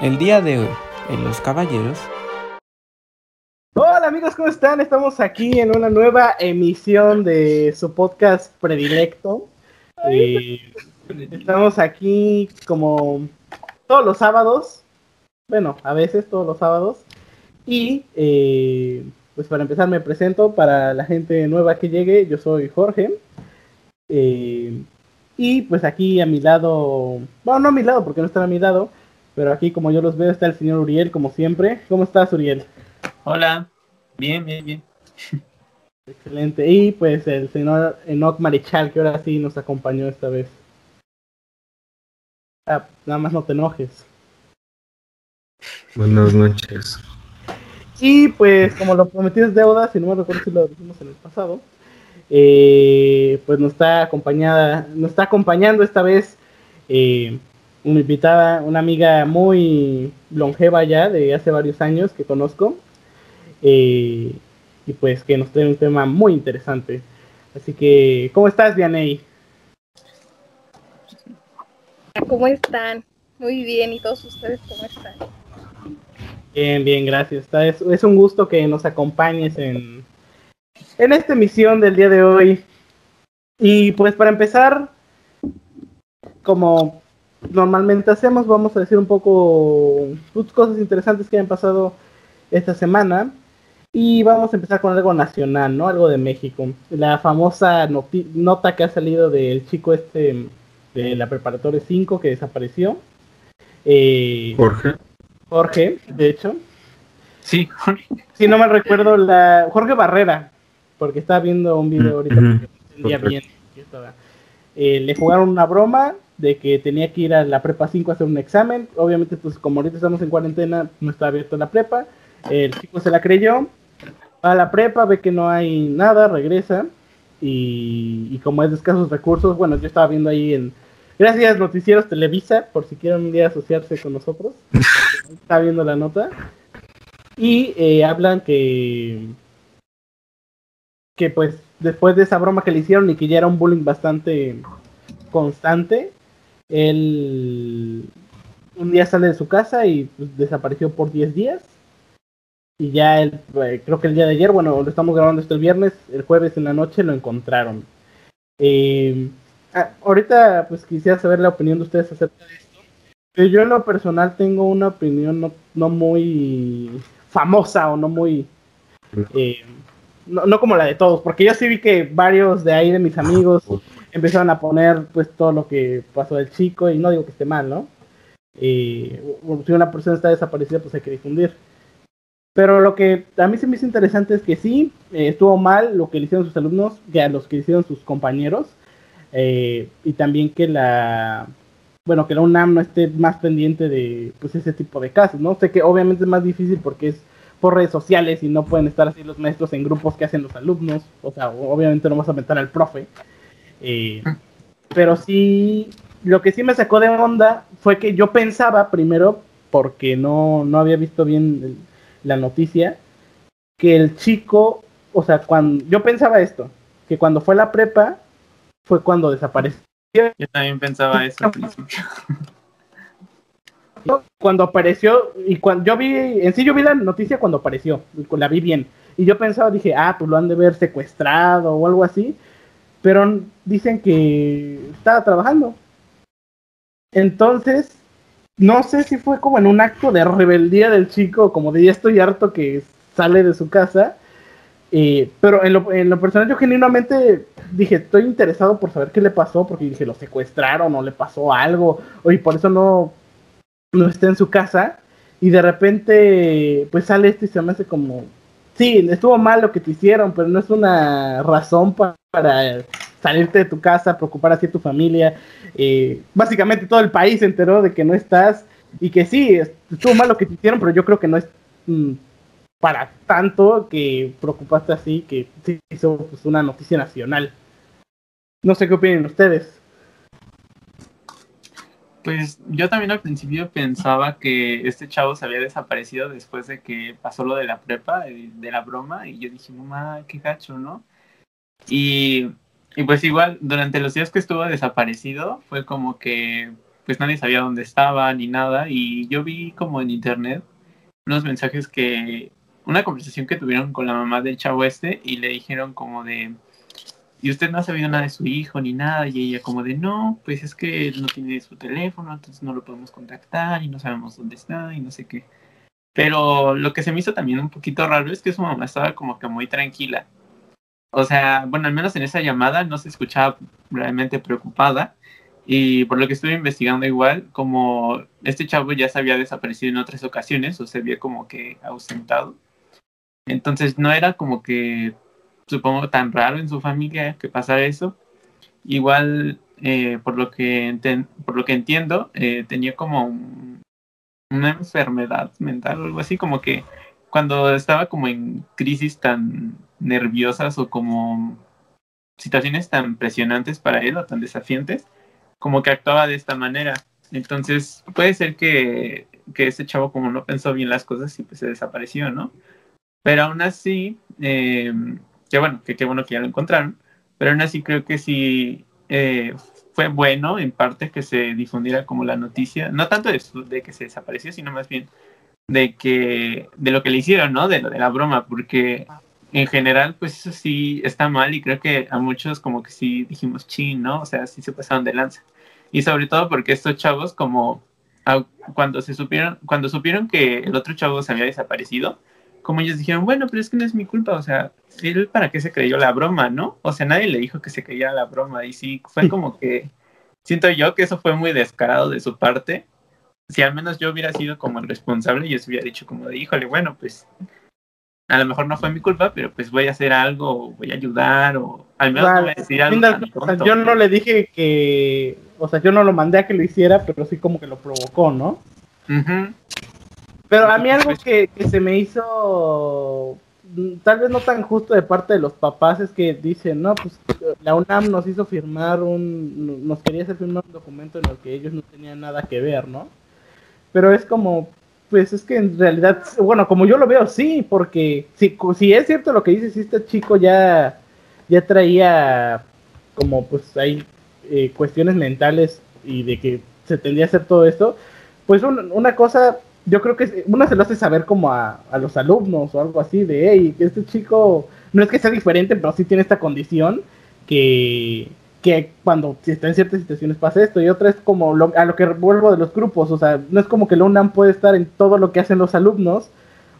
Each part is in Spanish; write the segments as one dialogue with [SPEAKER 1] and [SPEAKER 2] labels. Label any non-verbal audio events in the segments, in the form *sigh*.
[SPEAKER 1] El día de hoy, en Los Caballeros.
[SPEAKER 2] Hola amigos, ¿cómo están? Estamos aquí en una nueva emisión de su podcast predilecto. Eh, estamos aquí como todos los sábados. Bueno, a veces todos los sábados. Y eh, pues para empezar me presento para la gente nueva que llegue. Yo soy Jorge. Eh, y pues aquí a mi lado, bueno, no a mi lado porque no están a mi lado, pero aquí como yo los veo está el señor Uriel como siempre. ¿Cómo estás Uriel?
[SPEAKER 3] Hola, bien, bien, bien. *laughs*
[SPEAKER 2] Excelente. Y pues el señor Enoch Marichal que ahora sí nos acompañó esta vez. Ah, nada más no te enojes.
[SPEAKER 4] Buenas noches.
[SPEAKER 2] Y pues como lo prometido es deuda, si no me recuerdo si lo dijimos en el pasado, eh, pues nos está acompañada, nos está acompañando esta vez eh, una invitada, una amiga muy longeva ya de hace varios años que conozco. Eh, y pues que nos trae un tema muy interesante. Así que, ¿cómo estás, Vianey?
[SPEAKER 5] ¿Cómo están? Muy bien, ¿y todos ustedes cómo están?
[SPEAKER 2] Bien, bien, gracias. Es, es un gusto que nos acompañes en, en esta emisión del día de hoy. Y pues para empezar, como normalmente hacemos, vamos a decir un poco pues, cosas interesantes que han pasado esta semana. Y vamos a empezar con algo nacional, ¿no? Algo de México. La famosa nota que ha salido del chico este de la preparatoria 5 que desapareció.
[SPEAKER 4] Eh, Jorge.
[SPEAKER 2] Jorge, de hecho.
[SPEAKER 3] Sí,
[SPEAKER 2] Jorge. Si no mal recuerdo, la Jorge Barrera, porque estaba viendo un video ahorita bien. Eh, le jugaron una broma de que tenía que ir a la prepa 5 a hacer un examen. Obviamente, pues como ahorita estamos en cuarentena, no está abierta la prepa. El chico se la creyó, va a la prepa, ve que no hay nada, regresa. Y, y como es de escasos recursos, bueno, yo estaba viendo ahí en, Gracias, Noticieros Televisa, por si quieren un día asociarse con nosotros. *laughs* Está viendo la nota. Y eh, hablan que. Que pues después de esa broma que le hicieron y que ya era un bullying bastante constante, él un día sale de su casa y pues, desapareció por 10 días. Y ya él, eh, creo que el día de ayer, bueno, lo estamos grabando esto el viernes, el jueves en la noche lo encontraron. Eh, Ah, ahorita pues quisiera saber la opinión de ustedes acerca de esto. Pero yo en lo personal tengo una opinión no, no muy famosa o no muy... Eh, no, no, como la de todos, porque yo sí vi que varios de ahí de mis amigos empezaron a poner pues todo lo que pasó del chico y no digo que esté mal, ¿no? Eh, si una persona está desaparecida pues hay que difundir. Pero lo que a mí se me hizo interesante es que sí, eh, estuvo mal lo que le hicieron sus alumnos, que a los que le hicieron sus compañeros, eh, y también que la bueno que la UNAM no esté más pendiente de pues ese tipo de casos no sé que obviamente es más difícil porque es por redes sociales y no pueden estar así los maestros en grupos que hacen los alumnos o sea obviamente no vas a meter al profe eh, pero sí lo que sí me sacó de onda fue que yo pensaba primero porque no no había visto bien la noticia que el chico o sea cuando yo pensaba esto que cuando fue la prepa fue cuando desapareció.
[SPEAKER 3] Yo también pensaba eso al principio. *laughs*
[SPEAKER 2] Cuando apareció, y cuando yo vi, en sí yo vi la noticia cuando apareció, la vi bien. Y yo pensaba, dije, ah, pues lo han de ver secuestrado o algo así. Pero dicen que estaba trabajando. Entonces, no sé si fue como en un acto de rebeldía del chico, como de ya estoy harto que sale de su casa eh, pero en lo, en lo, personal yo genuinamente dije, estoy interesado por saber qué le pasó, porque dije, lo secuestraron o le pasó algo, y por eso no, no está en su casa. Y de repente, pues sale este y se me hace como, sí, estuvo mal lo que te hicieron, pero no es una razón para, salirte de tu casa, preocupar así a tu familia. Eh, básicamente todo el país se enteró de que no estás y que sí, estuvo mal lo que te hicieron, pero yo creo que no es... Mm, para tanto que preocupaste así que se hizo pues, una noticia nacional. No sé qué opinan ustedes.
[SPEAKER 3] Pues yo también al principio pensaba que este chavo se había desaparecido después de que pasó lo de la prepa, de, la broma, y yo dije, mamá, qué gacho, ¿no? Y, y pues igual, durante los días que estuvo desaparecido, fue como que pues nadie sabía dónde estaba ni nada y yo vi como en internet unos mensajes que una conversación que tuvieron con la mamá del chavo este y le dijeron como de y usted no ha sabido nada de su hijo ni nada y ella como de no pues es que no tiene su teléfono entonces no lo podemos contactar y no sabemos dónde está y no sé qué pero lo que se me hizo también un poquito raro es que su mamá estaba como que muy tranquila o sea bueno al menos en esa llamada no se escuchaba realmente preocupada y por lo que estuve investigando igual, como este chavo ya se había desaparecido en otras ocasiones o se había como que ausentado. Entonces no era como que, supongo, tan raro en su familia que pasara eso. Igual, eh, por, lo que por lo que entiendo, eh, tenía como una enfermedad mental o algo así, como que cuando estaba como en crisis tan nerviosas o como situaciones tan presionantes para él o tan desafiantes, como que actuaba de esta manera. Entonces, puede ser que, que ese chavo como no pensó bien las cosas y pues se desapareció, ¿no? Pero aún así, eh, que bueno, que qué bueno que ya lo encontraron, pero aún así creo que sí eh, fue bueno en parte que se difundiera como la noticia, no tanto de, de que se desapareció, sino más bien de que de lo que le hicieron, ¿no? De de la broma, porque en general, pues eso sí está mal y creo que a muchos como que sí dijimos chin, ¿no? O sea, sí se pasaron de lanza. Y sobre todo porque estos chavos como cuando se supieron, cuando supieron que el otro chavo se había desaparecido, como ellos dijeron, bueno, pero es que no es mi culpa, o sea, él para qué se creyó la broma, ¿no? O sea, nadie le dijo que se creyera la broma y sí, fue como que, siento yo que eso fue muy descarado de su parte. Si al menos yo hubiera sido como el responsable, yo se hubiera dicho como de, híjole, bueno, pues a lo mejor no fue mi culpa, pero pues voy a hacer algo, voy a ayudar, o al menos voy a decir algo.
[SPEAKER 2] yo no le dije que, o sea, yo no lo mandé a que lo hiciera, pero sí como que lo provocó, ¿no? Pero a mí algo que, que, se me hizo tal vez no tan justo de parte de los papás es que dicen, no, pues la UNAM nos hizo firmar un, nos quería hacer firmar un documento en el que ellos no tenían nada que ver, ¿no? Pero es como, pues es que en realidad, bueno, como yo lo veo, sí, porque si, si es cierto lo que dice, si este chico ya, ya traía como pues hay eh, cuestiones mentales y de que se tendría a hacer todo esto, pues una cosa, yo creo que una se lo hace saber como a, a los alumnos o algo así, de, hey, este chico no es que sea diferente, pero sí tiene esta condición que que cuando está en ciertas situaciones pasa esto y otra es como a lo que vuelvo de los grupos, o sea, no es como que la UNAM puede estar en todo lo que hacen los alumnos,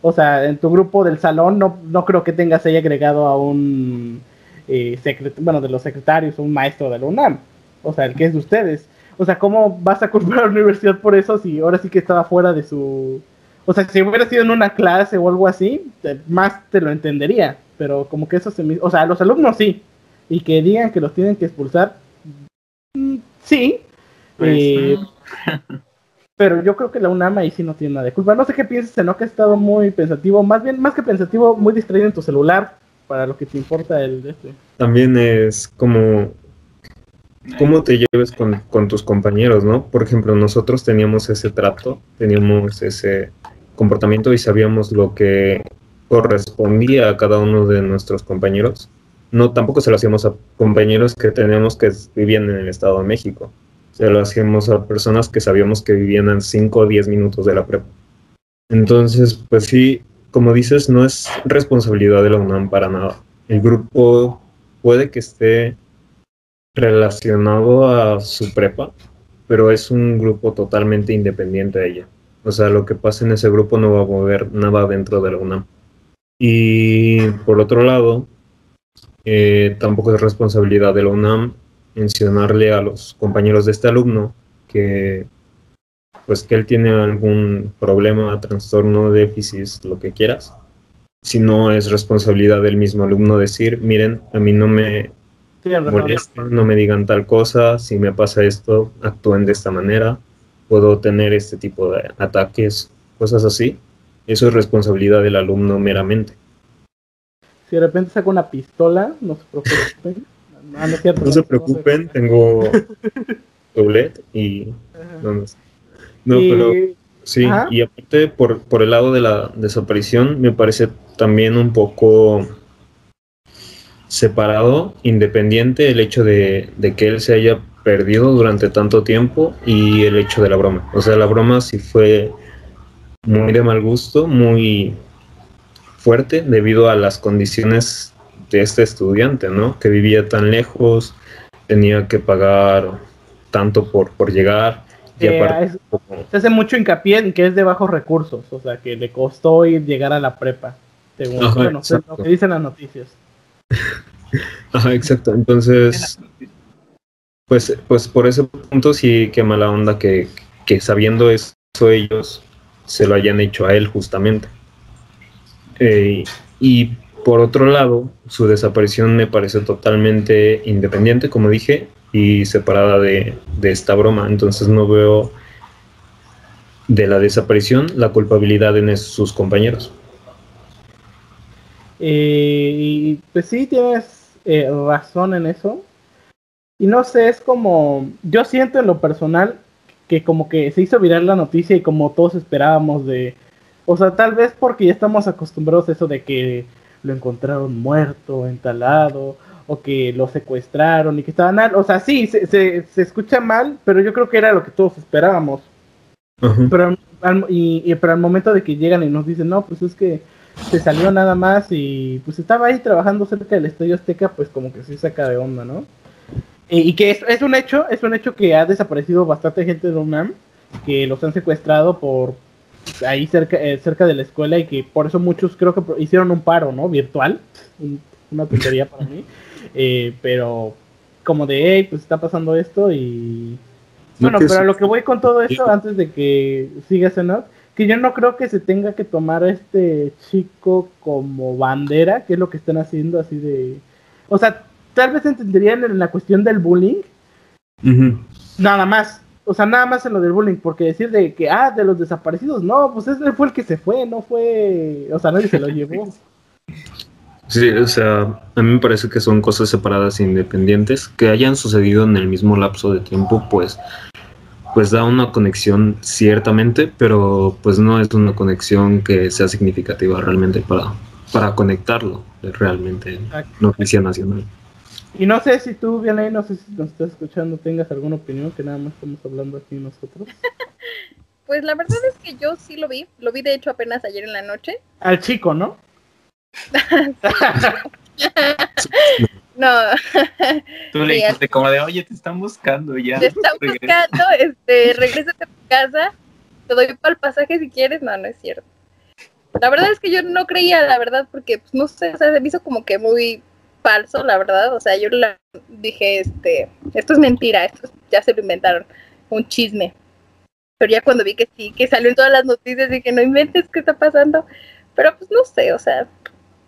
[SPEAKER 2] o sea, en tu grupo del salón no, no creo que tengas ahí agregado a un eh, bueno, de los secretarios, un maestro de la UNAM, o sea, el que es de ustedes. O sea, ¿cómo vas a culpar a la universidad por eso si ahora sí que estaba fuera de su... O sea, si hubiera sido en una clase o algo así, más te lo entendería, pero como que eso se me... O sea, los alumnos sí, y que digan que los tienen que expulsar, mm, sí. Pues, eh, *laughs* pero yo creo que la UNAM ahí sí no tiene nada de culpa. No sé qué piensas, ¿no? Que ha estado muy pensativo, más bien, más que pensativo, muy distraído en tu celular para lo que te importa el este.
[SPEAKER 4] También es como cómo te lleves con, con, tus compañeros, ¿no? Por ejemplo, nosotros teníamos ese trato, teníamos ese comportamiento y sabíamos lo que correspondía a cada uno de nuestros compañeros no tampoco se lo hacíamos a compañeros que teníamos que vivían en el Estado de México. Se lo hacíamos a personas que sabíamos que vivían a 5 o 10 minutos de la prepa. Entonces, pues sí, como dices, no es responsabilidad de la UNAM para nada. El grupo puede que esté relacionado a su prepa, pero es un grupo totalmente independiente de ella. O sea, lo que pasa en ese grupo no va a mover nada dentro de la UNAM. Y por otro lado, eh, tampoco es responsabilidad de la UNAM mencionarle a los compañeros de este alumno que pues que él tiene algún problema, trastorno, déficit, lo que quieras. Si no es responsabilidad del mismo alumno decir, miren, a mí no me no me digan tal cosa, si me pasa esto, actúen de esta manera, puedo tener este tipo de ataques, cosas así. Eso es responsabilidad del alumno meramente.
[SPEAKER 2] Si de repente saco una pistola, no se preocupen. *laughs*
[SPEAKER 4] No, se preocupen, tengo *laughs* doublet y... No, no pero sí, y aparte por, por el lado de la desaparición me parece también un poco separado, independiente el hecho de, de, que él se haya perdido durante tanto tiempo y el hecho de la broma. O sea, la broma sí fue muy de mal gusto, muy fuerte debido a las condiciones de este estudiante, ¿no? Que vivía tan lejos, tenía que pagar tanto por, por llegar. Y
[SPEAKER 2] Eh,
[SPEAKER 4] aparte,
[SPEAKER 2] es-
[SPEAKER 4] como-
[SPEAKER 2] Se hace mucho hincapié en que es de bajos recursos, o sea, que le costó ir llegar a la prepa, según
[SPEAKER 4] Ajá,
[SPEAKER 2] bueno, lo que dicen las noticias. *laughs*
[SPEAKER 4] Ajá, exacto. Entonces, pues, pues por ese punto sí que mala onda que, que sabiendo eso ellos se lo hayan hecho a él justamente. Eh, y por otro lado, su desaparición me parece totalmente independiente, como dije, y separada de, de esta broma. Entonces no veo de la desaparición la culpabilidad en sus compañeros.
[SPEAKER 2] Eh, y pues sí, tienes eh, razón en eso. Y no sé, es como, yo siento en lo personal que como que se hizo viral la noticia y como todos esperábamos de, o sea, tal vez porque ya estamos acostumbrados a eso de que lo encontraron muerto, entalado, o que lo secuestraron y que estaban, al- o sea, sí, se, se, se escucha mal, pero yo creo que era lo que todos esperábamos. Pero al, al- y, y- pero al momento de que llegan y nos dicen, no, pues es que se salió nada más y pues estaba ahí trabajando cerca del Estadio Azteca, pues como que sí saca de onda, ¿no? Y, y que es, es un hecho, es un hecho que ha desaparecido bastante gente de UNAM, que los han secuestrado por ahí cerca, eh, cerca de la escuela y que por eso muchos creo que hicieron un paro, ¿no? Virtual, un- una tontería para mí, *laughs* Eh, pero como de, hey, pues está pasando esto y...
[SPEAKER 4] No,
[SPEAKER 2] Bueno, pero a lo que voy con todo esto, antes de que sigas en que yo no creo que se tenga que tomar a este chico como bandera, que es lo que están haciendo así de... O sea, tal vez entenderían en la cuestión del bullying, nada más. O sea, nada más en lo del bullying, porque decir de que, ah, de los desaparecidos, no, pues ese fue el que se fue, no fue... O sea, nadie se lo llevó.
[SPEAKER 4] Sí, o sea, a mí me parece que son cosas separadas e independientes que hayan sucedido en el mismo lapso de tiempo, pues, pues da una conexión ciertamente, pero pues no es una conexión que sea significativa realmente para, para conectarlo realmente en noticia nacional.
[SPEAKER 2] Y no sé si tú, Vianey, no sé si nos estás escuchando, tengas alguna opinión, que nada más estamos hablando aquí nosotros. *laughs*
[SPEAKER 5] Pues la verdad es que yo sí lo vi. Lo vi de hecho apenas ayer en la noche.
[SPEAKER 2] Al chico, ¿no? *laughs* *laughs*
[SPEAKER 5] No, *laughs*
[SPEAKER 3] Tú le dijiste como de, oye, te están buscando ya.
[SPEAKER 5] te están
[SPEAKER 3] regresa".
[SPEAKER 5] buscando, *laughs* este, regrésate a tu casa. Te doy para el pasaje si quieres. No, no es cierto. La verdad es que yo no creía, la verdad, porque pues, no sé, o sea, se me hizo como que muy falso, la verdad. O sea, yo la dije, este, esto es mentira, esto es- ya se lo inventaron, un chisme. Pero ya cuando vi que sí, que salió en todas las noticias, dije, no inventes, ¿qué está pasando? Pero pues no sé, o sea,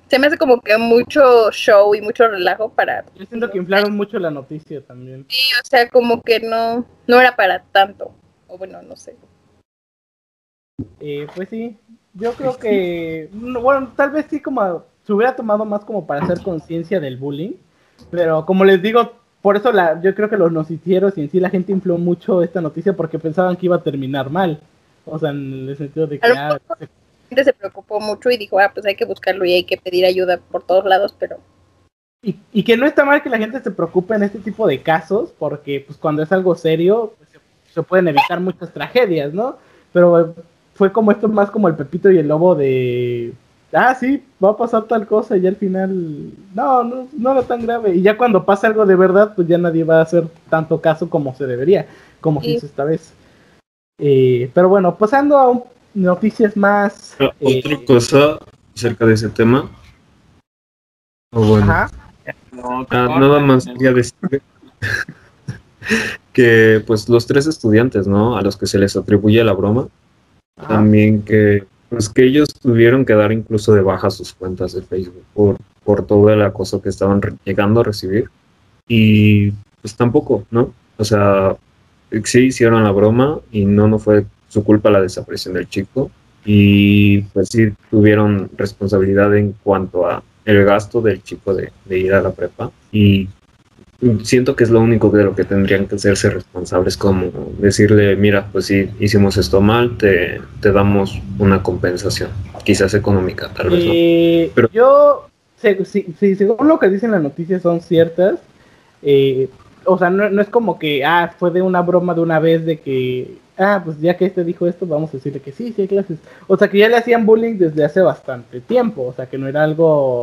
[SPEAKER 5] se me hace como que mucho show y mucho relajo para,
[SPEAKER 2] Yo siento que inflaron mucho la noticia también.
[SPEAKER 5] sí, o sea, como que no, no era para tanto. O bueno, no sé.
[SPEAKER 2] Eh, pues sí, yo creo que, no, bueno, tal vez sí como se hubiera tomado más como para hacer conciencia del bullying, pero como les digo, por eso la, yo creo que los noticieros y en sí la gente infló mucho esta noticia porque pensaban que iba a terminar mal, o sea, en el sentido de que ah,
[SPEAKER 5] Se preocupó mucho y dijo, ah, pues hay que buscarlo y hay que pedir ayuda por todos lados, pero
[SPEAKER 2] y, y que no está mal que la gente se preocupe en este tipo de casos, porque pues cuando es algo serio pues, se, se pueden evitar muchas tragedias, ¿no? Pero fue como esto más como el Pepito y el Lobo de, ah, sí, va a pasar tal cosa y al final, no, no, no era tan grave. Y ya cuando pasa algo de verdad, pues ya nadie va a hacer tanto caso como se debería, como se
[SPEAKER 5] Sí.
[SPEAKER 2] hizo esta vez. Eh, pero bueno, pasando a un- noticias más...
[SPEAKER 4] Ah,
[SPEAKER 2] eh,
[SPEAKER 4] Otra cosa acerca de ese tema. O bueno,
[SPEAKER 2] ajá.
[SPEAKER 3] No,
[SPEAKER 4] Ah, nada más quería decir que pues los tres estudiantes, ¿no? A los que se les atribuye la broma,
[SPEAKER 2] ajá.
[SPEAKER 4] también que pues que ellos tuvieron que dar incluso de baja sus cuentas de Facebook por, por todo el acoso que estaban re- llegando a recibir. Y pues tampoco, ¿no? O sea, sí hicieron la broma y no, no fue su culpa la desaparición del chico. Y pues sí tuvieron responsabilidad en cuanto a el gasto del chico de, de ir a la prepa. Y siento que es lo único de lo que tendrían que hacerse responsables, como decirle, mira, pues sí, hicimos esto mal, te, te damos una compensación, quizás económica, tal vez no. Pero-
[SPEAKER 2] Yo, si, si según lo que dicen las noticias son ciertas, eh, o sea, no, no es como que, ah, fue de una broma de una vez de que, ah, pues ya que este dijo esto, vamos a decirle que sí, sí hay clases. O sea, que ya le hacían bullying desde hace bastante tiempo, o sea, que no era algo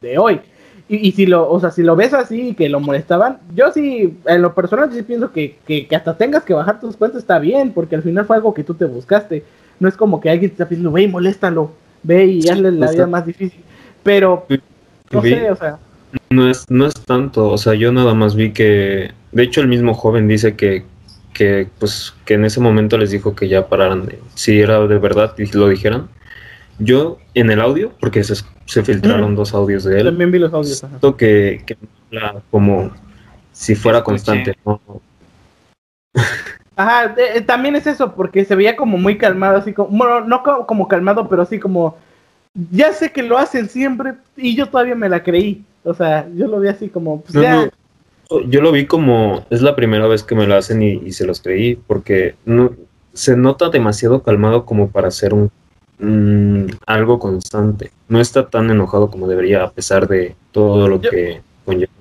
[SPEAKER 2] de hoy. Y, y si lo, o sea, si lo ves así y que lo molestaban, yo sí, en lo personal sí pienso que, que, que hasta tengas que bajar tus cuentas está bien, porque al final fue algo que tú te buscaste. No es como que alguien te está pidiendo, ve y moléstalo, ve y hazle la vida más difícil. Pero, no sé, o sea,
[SPEAKER 4] No es, no es tanto, o sea, yo nada más vi que, de hecho el mismo joven dice que, que, pues, que en ese momento les dijo que ya pararan de, si era de verdad y lo dijeran. Yo en el audio, porque se, se filtraron
[SPEAKER 2] Ujú.
[SPEAKER 4] dos audios de él,
[SPEAKER 2] también vi los audios. ajá.
[SPEAKER 4] siento que, que habla como si fuera
[SPEAKER 3] Escuché.
[SPEAKER 4] constante, ¿no? *laughs*
[SPEAKER 2] Ajá, eh, también es eso, porque se veía como muy calmado, así como, bueno, no co- como calmado, pero así como, ya sé que lo hacen siempre y yo todavía me la creí. O sea, yo lo vi así como, pues
[SPEAKER 4] No,
[SPEAKER 2] ya,
[SPEAKER 4] no, Yo lo vi como, es la primera vez que me lo hacen y, y se los creí, porque no, se nota demasiado calmado como para hacer un mm, algo constante. No está tan enojado como debería, a pesar de todo lo
[SPEAKER 2] Yo-
[SPEAKER 4] que conlleva.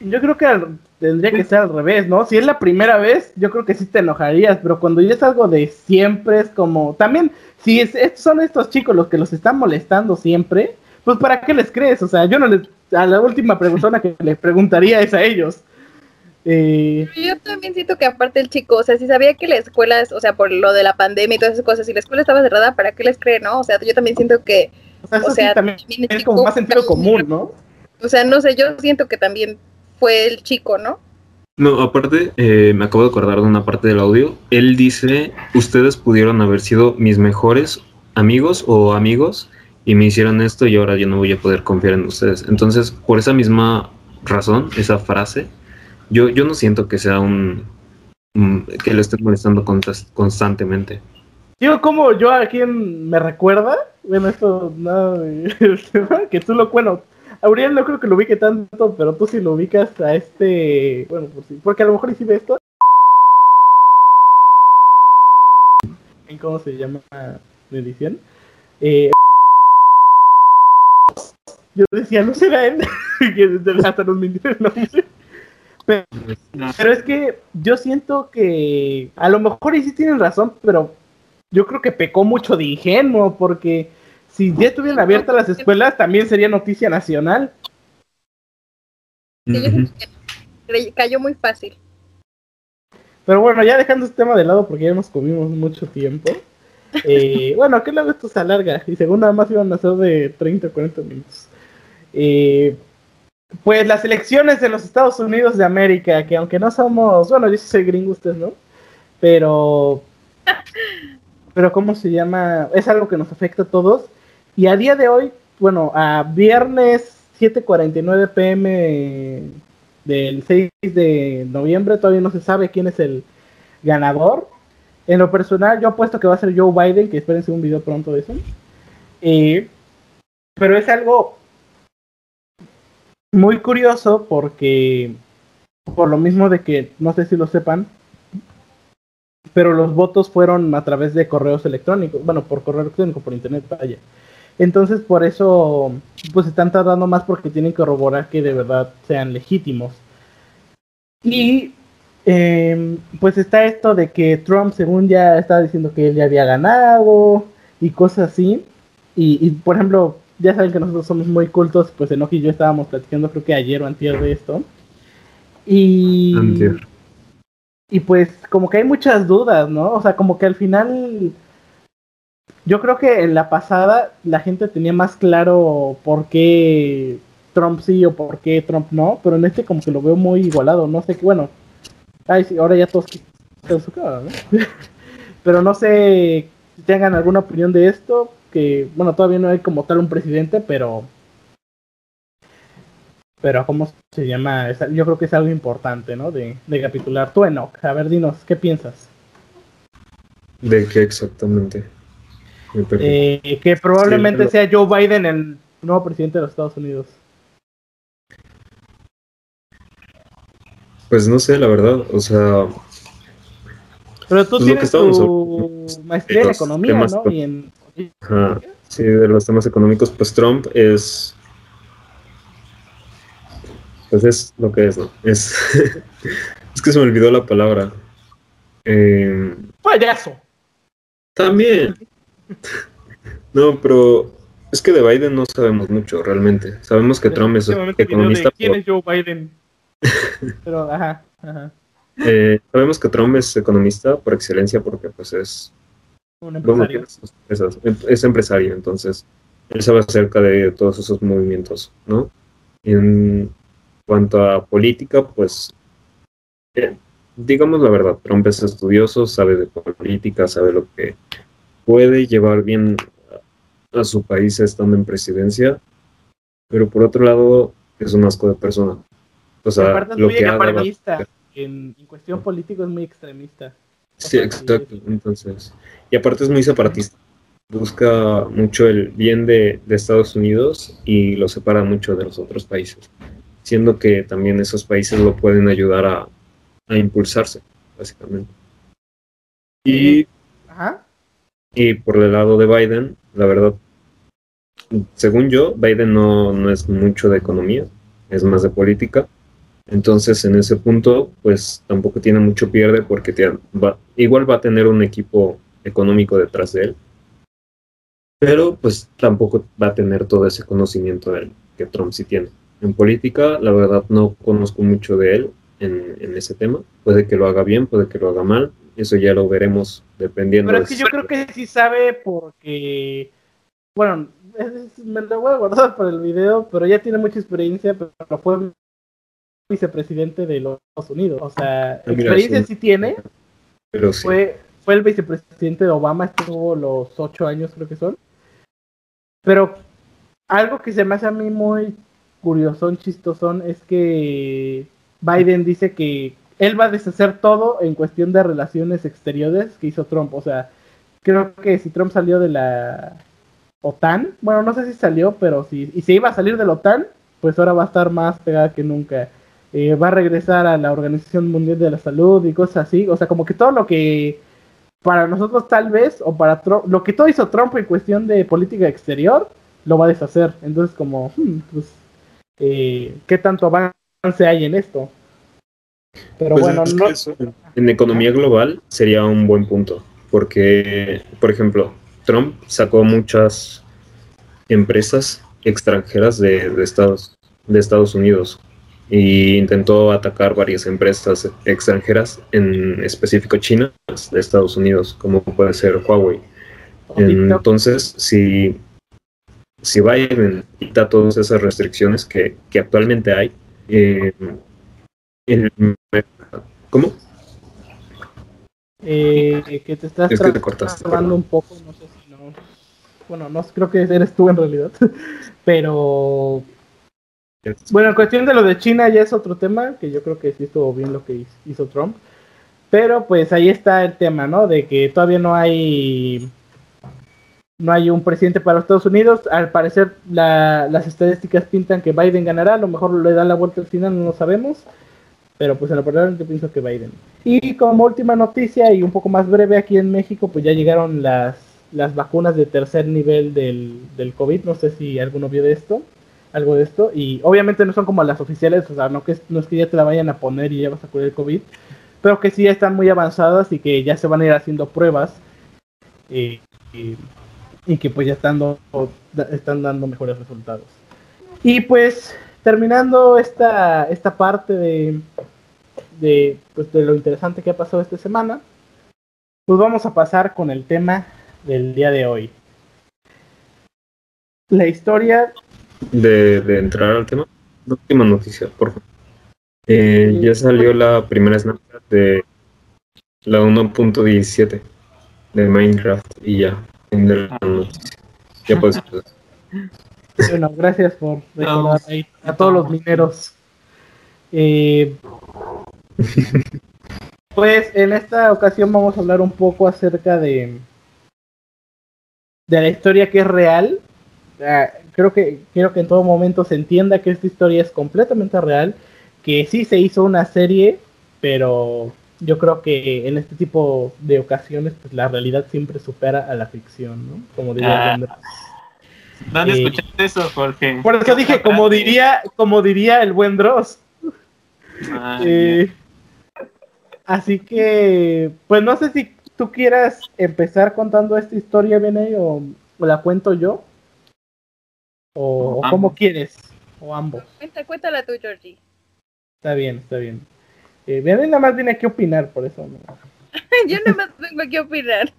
[SPEAKER 2] yo creo que al- tendría que ser al revés, ¿no? Si es la primera vez, yo creo que sí te enojarías, pero cuando ya es algo de siempre, es como, también, si es, es- son estos chicos los que los están molestando siempre, pues ¿para qué les crees? O sea, yo no les, a la última persona que les preguntaría es a ellos. Eh,
[SPEAKER 5] Yo también siento que aparte el chico, o sea, si sabía que la escuela, es- o sea, por lo de la pandemia y todas esas cosas, si la escuela estaba cerrada, ¿para qué les cree, no? O sea, yo también siento que,
[SPEAKER 2] o sea, eso
[SPEAKER 5] o sea,
[SPEAKER 2] sí también
[SPEAKER 5] también
[SPEAKER 2] es como más sentido común, ¿no?
[SPEAKER 5] o sea, no sé, yo siento que también fue el chico, ¿no?
[SPEAKER 4] No, aparte, eh, me acabo de acordar de una parte del audio. Él dice, ustedes pudieron haber sido mis mejores amigos o amigos y me hicieron esto y ahora yo no voy a poder confiar en ustedes. Entonces, por esa misma razón, esa frase, yo, yo no siento que sea un... un- que le estén molestando constantemente.
[SPEAKER 2] Digo, como yo a quien me recuerda, bueno, esto nada *laughs* de- que tú lo, bueno, Auriel no creo que lo ubique tanto, pero tú sí lo ubicas a este, bueno, por si- porque a lo mejor hiciste esto. ¿En ¿Cómo se llama la edición? Eh, yo decía, no será él, *laughs* que hasta nos mintió el nombre.
[SPEAKER 3] No.
[SPEAKER 2] Pero es que yo siento que a lo mejor y sí tienen razón, pero yo creo que pecó mucho de ingenuo, porque si ya estuvieran abiertas las escuelas, también sería noticia nacional.
[SPEAKER 5] Sí, cayó muy fácil.
[SPEAKER 2] Pero bueno, ya dejando este tema de lado, porque ya nos comimos mucho tiempo. eh, bueno, que luego esto se alarga, y según nada más iban a ser de 30 o 40 minutos. Eh, pues las elecciones de los Estados Unidos de América, que aunque no somos, bueno, yo sí soy gringo, ustedes no, pero, pero ¿cómo se llama? Es algo que nos afecta a todos. Y a día de hoy, bueno, a viernes 7:49 pm del 6 de noviembre, todavía no se sabe quién es el ganador. En lo personal, yo apuesto que va a ser Joe Biden, que espérense un video pronto de eso. Eh, pero es algo muy curioso porque, por lo mismo de que, no sé si lo sepan, pero los votos fueron a través de correos electrónicos, bueno, por correo electrónico, por internet, vaya. Entonces, por eso, pues están tardando más porque tienen que corroborar que de verdad sean legítimos. Y eh, pues está esto de que Trump, según ya estaba diciendo que él ya había ganado y cosas así. Y, y, por ejemplo, ya saben que nosotros somos muy cultos, pues Enoch y yo estábamos platicando, creo que ayer o antier de esto. Y,
[SPEAKER 4] Antier.
[SPEAKER 2] y pues como que hay muchas dudas, ¿no? O sea, como que al final, yo creo que en la pasada la gente tenía más claro por qué Trump sí o por qué Trump no, pero en este como que lo veo muy igualado, no sé qué, bueno, ay, sí, ahora ya todos quitan su cara, ¿no? *laughs* pero no sé si tengan alguna opinión de esto, que bueno, todavía no hay como tal un presidente, pero pero cómo se llama, yo creo que es algo importante, ¿no? De, de capitular. Tú, Enoch, a ver, dinos, ¿qué piensas?
[SPEAKER 4] ¿De qué exactamente? Perdí.
[SPEAKER 2] Eh, que probablemente
[SPEAKER 4] Sí,
[SPEAKER 2] sea Joe Biden el nuevo presidente de los Estados Unidos.
[SPEAKER 4] Pues no sé, la verdad, o sea,
[SPEAKER 2] Pero tú
[SPEAKER 4] Pues que
[SPEAKER 2] tienes tu maestría en economía,
[SPEAKER 4] temas
[SPEAKER 2] ¿no?
[SPEAKER 4] pro-
[SPEAKER 2] Y en...
[SPEAKER 4] Ajá. Sí, de los temas económicos, pues Trump es. pues es lo que es, ¿no? Es, *laughs* es que se me olvidó la palabra. Eh,
[SPEAKER 2] Payaso.
[SPEAKER 4] también. No, pero es que de Biden no sabemos mucho realmente. Sabemos que Trump es
[SPEAKER 2] de
[SPEAKER 4] economista.
[SPEAKER 2] ¿Quién
[SPEAKER 4] por-
[SPEAKER 2] es Joe Biden? *laughs* Pero, ajá, ajá.
[SPEAKER 4] eh, sabemos que Trump es economista por excelencia porque pues es
[SPEAKER 2] Un empresario.
[SPEAKER 4] em- es empresario, entonces él sabe acerca de todos esos movimientos, ¿no? Y en cuanto a política, pues, eh, digamos la verdad, Trump es estudioso, sabe de política, sabe lo que puede llevar bien a, su país estando en presidencia, pero por otro lado es un asco de persona. O sea,
[SPEAKER 2] aparte es
[SPEAKER 4] lo
[SPEAKER 2] muy
[SPEAKER 4] que haga.
[SPEAKER 2] En, en cuestión política es muy extremista.
[SPEAKER 4] Sí, exacto. Entonces, y aparte es muy separatista. Busca mucho el bien de, de Estados Unidos y lo separa mucho de los otros países, siendo que también esos países lo pueden ayudar a, a impulsarse, básicamente. Y,
[SPEAKER 2] Ajá.
[SPEAKER 4] Y por el lado de Biden, la verdad, según yo, Biden no, no es mucho de economía, es más de política. Entonces, en ese punto, pues tampoco tiene mucho pierde porque tiene- va- igual va a tener un equipo económico detrás de él. Pero pues tampoco va a tener todo ese conocimiento de él que Trump sí tiene. En política, la verdad, no conozco mucho de él en ese tema. Puede que lo haga bien, puede que lo haga mal. Eso ya lo veremos dependiendo
[SPEAKER 2] Pero es que yo creo que sí sabe porque, bueno, es- me lo voy a guardar para el video, pero ya tiene mucha experiencia, pero fue vicepresidente de los Estados Unidos. O sea,
[SPEAKER 4] Ah, mira,
[SPEAKER 2] experiencia
[SPEAKER 4] sí.
[SPEAKER 2] sí tiene.
[SPEAKER 4] Pero sí.
[SPEAKER 2] Fue, fue el vicepresidente de Obama, estuvo los ocho años creo que son. Pero algo que se me hace a mí muy curiosón, chistosón, es que Biden dice que él va a deshacer todo en cuestión de relaciones exteriores que hizo Trump. O sea, creo que si Trump salió de la OTAN, bueno, no sé si salió, pero si y se iba a salir de la OTAN, pues ahora va a estar más pegada que nunca. Eh, va a regresar a la Organización Mundial de la Salud y cosas así. O sea, como que todo lo que para nosotros tal vez, o para Trump, lo que todo hizo Trump en cuestión de política exterior, lo va a deshacer. Entonces, como, hmm, pues, eh, ¿qué tanto avance hay en esto? Pero
[SPEAKER 4] Pues
[SPEAKER 2] bueno, no,
[SPEAKER 4] eso en economía global sería un buen punto, porque, por ejemplo, Trump sacó muchas empresas extranjeras de, de Estados, de Estados Unidos e intentó atacar varias empresas extranjeras, en específico China, de Estados Unidos, como puede ser Huawei. Entonces, si, si Biden quita todas esas restricciones que, que actualmente hay, eh, el ¿Cómo?
[SPEAKER 2] eh, que te estás
[SPEAKER 4] Es que te cortaste,
[SPEAKER 2] trabando
[SPEAKER 4] perdón.
[SPEAKER 2] un poco, no sé si no. Bueno, no creo que eres tú en realidad. *laughs* Pero bueno, en cuestión de lo de China ya es otro tema, que yo creo que sí estuvo bien lo que hizo- Trump. Pero pues ahí está el tema, ¿no? De que todavía no hay no hay un presidente para los Estados Unidos. Al parecer la- las estadísticas pintan que Biden ganará, a lo mejor le dan la vuelta al final, no lo sabemos. Pero pues en la verdad yo pienso que Biden. Y como última noticia y un poco más breve aquí en México, pues ya llegaron las, las vacunas de tercer nivel del, del COVID. No sé si alguno vio de esto, algo de esto. Y obviamente no son como las oficiales, o sea, no, que, no es que ya te la vayan a poner y ya vas a curar el COVID, pero que sí ya están muy avanzadas y que ya se van a ir haciendo pruebas. eh, y, y que pues ya están, dando- están dando mejores resultados. Y pues terminando esta, esta parte de, de, pues, de lo interesante que ha pasado esta semana, pues vamos a pasar con el tema del día de hoy. La historia,
[SPEAKER 4] de, de entrar al tema. Última noticia, por favor. Eh, ya salió la primera snapshot de la 1.17 de Minecraft y ya. fin de la noticia. Ya puedes
[SPEAKER 2] bueno, gracias por recordar ahí a todos los mineros. Eh, *laughs* pues en esta ocasión vamos a hablar un poco acerca de, de la historia que es real. Ah, creo que quiero que en todo momento se entienda que esta historia es completamente real, que sí se hizo una serie, pero yo creo que en este tipo de ocasiones pues la realidad siempre supera a la ficción, ¿no? Como diría
[SPEAKER 3] Ah. ¿Dónde
[SPEAKER 2] Eh,
[SPEAKER 3] escuchaste eso, Jorge?
[SPEAKER 2] Por eso dije, como diría, como diría el buen Dross.
[SPEAKER 3] Ah,
[SPEAKER 2] Eh, así que, pues no sé si tú quieras empezar contando esta historia, Benay, o, o la cuento yo. O, o como quieres, o ambos.
[SPEAKER 5] Cuenta, cuéntala tú, Georgie.
[SPEAKER 2] Está bien, está bien. Eh, nada más tiene que opinar, por eso. ¿no? *laughs*
[SPEAKER 5] Yo nada más vengo aquí a opinar.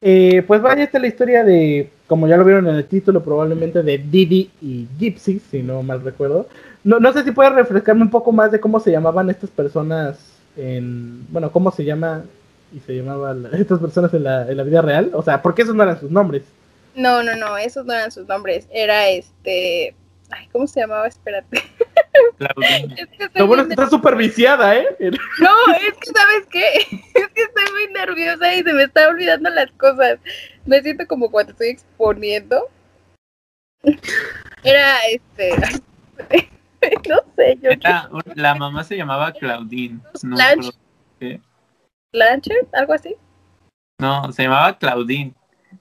[SPEAKER 2] Eh, pues vaya, esta es la historia de, como ya lo vieron en el título, probablemente de Didi y Gypsy, si no mal recuerdo. No, no sé si puedes refrescarme un poco más de cómo se llamaban estas personas en, bueno, cómo se llama y se llamaban la- *laughs* estas personas en la, en la vida real. O sea, porque esos no eran sus nombres.
[SPEAKER 5] No, no, no, esos no eran sus nombres. Era este. Ay, ¿cómo se llamaba? Espérate. *laughs* Es que
[SPEAKER 2] Lo bueno es que está súper viciada, ¿eh? *laughs*
[SPEAKER 5] No, es que ¿sabes qué? Es que estoy muy nerviosa y se me está olvidando las cosas. Me siento como cuando estoy exponiendo. Era este. *laughs* No sé, yo.
[SPEAKER 3] Era- la mamá se llamaba Claudine. No,
[SPEAKER 5] Blanche.
[SPEAKER 3] qué.
[SPEAKER 5] Blanchard, algo así.
[SPEAKER 3] No, se llamaba Claudine.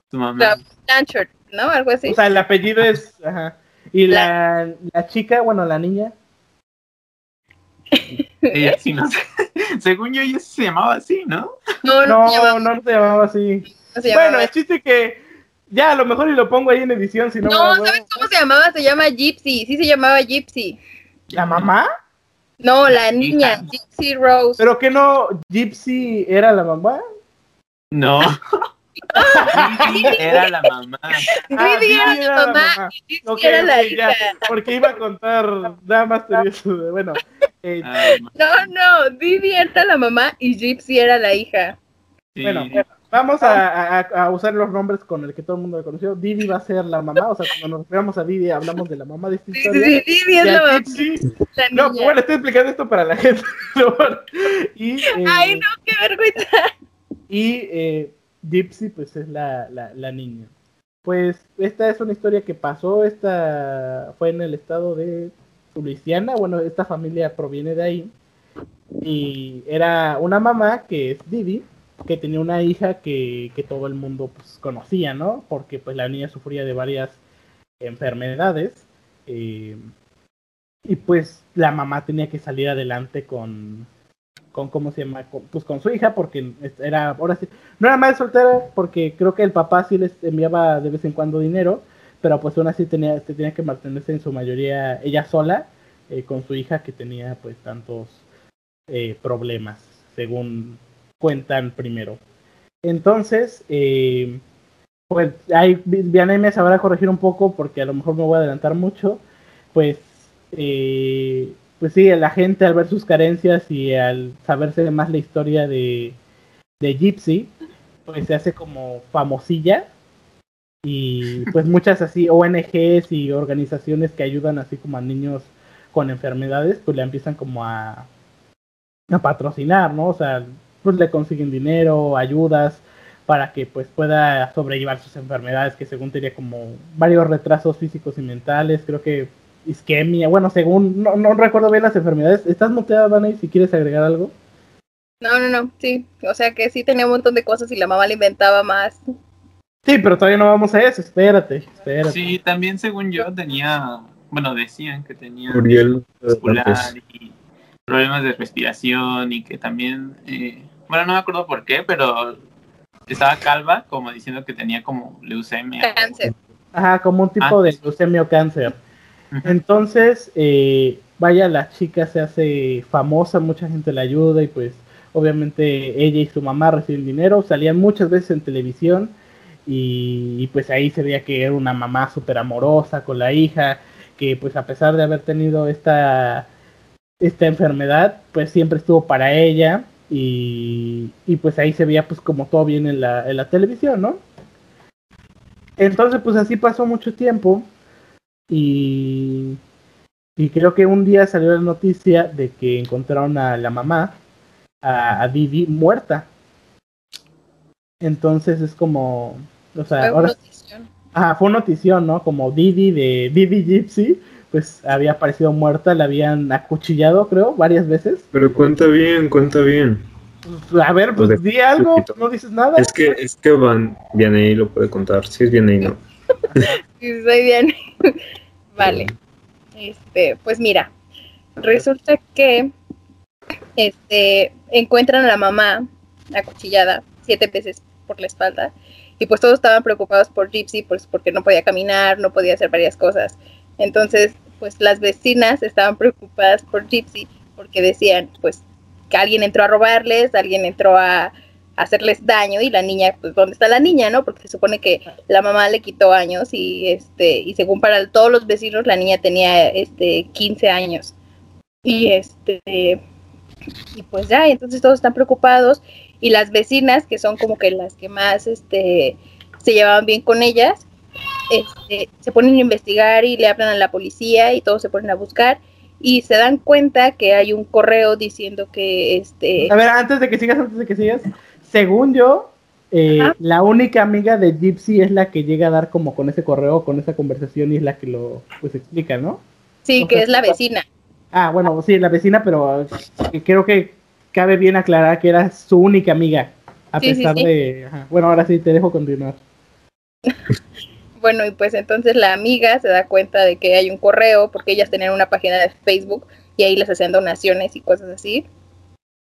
[SPEAKER 3] Tu mamá.
[SPEAKER 5] Blanchard, ¿no? Algo así.
[SPEAKER 2] O sea, el apellido es, ajá. Y la, la chica, bueno, la niña,
[SPEAKER 3] Ella *laughs* sí, no sé. Según yo, ella se llamaba así, ¿no?
[SPEAKER 5] no, no, se llamaba,
[SPEAKER 2] no, no se llamaba así.
[SPEAKER 5] no se llamaba.
[SPEAKER 2] Bueno, el chiste que ya a lo mejor y lo pongo ahí en edición, si no. me
[SPEAKER 5] No. ¿sabes cómo se llamaba? Se llama Gypsy. Sí se llamaba Gypsy.
[SPEAKER 2] ¿La mamá?
[SPEAKER 5] No, la niña. Gypsy Rose.
[SPEAKER 2] ¿Pero que no Gypsy era la mamá?
[SPEAKER 3] No. *laughs* Era la mamá. *laughs*
[SPEAKER 2] Ah,
[SPEAKER 5] Vivi era
[SPEAKER 2] Vivi
[SPEAKER 5] la mamá y Gypsy
[SPEAKER 2] Ok,
[SPEAKER 5] era la
[SPEAKER 2] ya,
[SPEAKER 5] hija.
[SPEAKER 2] porque iba a contar nada más de- Bueno, eh,
[SPEAKER 3] ma-
[SPEAKER 5] No, no, Vivi era la mamá y Gypsy era la hija.
[SPEAKER 3] sí.
[SPEAKER 2] bueno, vamos a, a- a usar los nombres con el que todo el mundo la conoció. Vivi va a ser la mamá, o sea, cuando nos referamos a Vivi hablamos de la mamá de esta
[SPEAKER 5] Sí, sí,
[SPEAKER 2] historia.
[SPEAKER 5] sí, Vivi es la
[SPEAKER 2] No,
[SPEAKER 5] niña.
[SPEAKER 2] bueno, estoy explicando esto para la *laughs* gente. y eh,
[SPEAKER 5] Ay, no, qué vergüenza.
[SPEAKER 2] y eh, Gypsy, pues es la, la, la niña. Pues esta es una historia que pasó, esta fue en el estado de Luisiana, bueno, esta familia proviene de ahí. Y era una mamá que es Didi, que tenía una hija que, que todo el mundo pues, conocía, ¿no? Porque pues la niña sufría de varias enfermedades. eh, y pues la mamá tenía que salir adelante con, con ¿cómo se llama? Pues con su hija, porque era, ahora sí, no era madre soltera, porque creo que el papá sí les enviaba de vez en cuando dinero, pero pues aún así tenía, se tenía que mantenerse en su mayoría ella sola, eh, con su hija que tenía pues tantos eh, problemas, según cuentan primero. Entonces, eh, pues ahí Vianney me sabrá corregir un poco, porque a lo mejor me voy a adelantar mucho, pues eh, pues sí, la gente al ver sus carencias y al saberse más la historia de, de Gypsy, pues se hace como famosilla. Y *laughs* pues muchas así ONGs y organizaciones que ayudan así como a niños con enfermedades, pues le empiezan como a, a patrocinar, ¿no? O sea, pues le consiguen dinero, ayudas para que pues pueda sobrellevar sus enfermedades que según tenía como varios retrasos físicos y mentales, creo que isquemia, bueno, según, no, no recuerdo bien las enfermedades. ¿Estás muteada, Vaney, si quieres agregar algo?
[SPEAKER 5] No, no, no, sí. O sea que sí tenía un montón de cosas y la mamá le inventaba más.
[SPEAKER 2] Sí, pero todavía no vamos a eso, espérate, espérate.
[SPEAKER 3] Sí, también según yo tenía, bueno, decían que tenía
[SPEAKER 4] Uriel
[SPEAKER 3] muscular y problemas de respiración y que también, eh, bueno, no me acuerdo por qué, pero estaba calva, como diciendo que tenía como leucemia.
[SPEAKER 5] Cáncer.
[SPEAKER 2] Ajá, como un tipo
[SPEAKER 3] Ah.
[SPEAKER 2] de leucemia o cáncer. Entonces, eh, vaya, la chica se hace famosa, mucha gente la ayuda y pues obviamente ella y su mamá reciben dinero, salían muchas veces en televisión y, y, pues ahí se veía que era una mamá súper amorosa con la hija, que pues a pesar de haber tenido esta, esta enfermedad, pues siempre estuvo para ella y, y pues ahí se veía pues como todo bien en la, en la televisión, ¿no? Entonces pues así pasó mucho tiempo y, y creo que un día salió la noticia de que encontraron a la mamá, a, a Didi, muerta. Entonces es como, o sea,
[SPEAKER 5] Fue
[SPEAKER 2] ahora
[SPEAKER 5] notición.
[SPEAKER 2] Ajá, fue notición, ¿no? Como Didi de Didi Gypsy, pues había aparecido muerta, la habían acuchillado, creo, varias veces.
[SPEAKER 4] Pero cuenta bien, cuenta bien.
[SPEAKER 2] A ver, pues
[SPEAKER 4] Pues
[SPEAKER 2] di algo,
[SPEAKER 4] poquito.
[SPEAKER 2] no dices nada.
[SPEAKER 4] Es que, es que Van, Vianney lo puede contar. Si es Vianney, no. *laughs*
[SPEAKER 5] Sí, soy bien. *laughs* vale. Este, pues mira, resulta que este encuentran a la mamá acuchillada siete veces por la espalda y pues todos estaban preocupados por Gypsy pues porque no podía caminar, no podía hacer varias cosas. Entonces, pues las vecinas estaban preocupadas por Gypsy porque decían, pues que alguien entró a robarles, alguien entró a hacerles daño y la niña, pues ¿dónde está la niña, no? Porque se supone que la mamá le quitó años y este y según para todos los vecinos la niña tenía este 15 años. Y este y pues ya, entonces todos están preocupados y las vecinas que son como que las que más este se llevaban bien con ellas, este, se ponen a investigar y le hablan a la policía y todos se ponen a buscar y se dan cuenta que hay un correo diciendo que este
[SPEAKER 2] A ver, antes de que sigas, antes de que sigas, según yo, eh, la única amiga de Gypsy es la que llega a dar como con ese correo, con esa conversación y es la que lo pues explica, ¿no?
[SPEAKER 5] sí,
[SPEAKER 2] o
[SPEAKER 5] que
[SPEAKER 2] sea,
[SPEAKER 5] es la vecina.
[SPEAKER 2] Ah, bueno, sí, la vecina, pero creo que cabe bien aclarar que era su única amiga, a
[SPEAKER 5] Sí, sí,
[SPEAKER 2] pesar
[SPEAKER 5] sí.
[SPEAKER 2] de... ajá. Bueno, ahora sí, te dejo continuar. *laughs*
[SPEAKER 5] Bueno, y pues entonces la amiga se da cuenta de que hay un correo porque ellas tenían una página de Facebook y ahí les hacían donaciones y cosas así.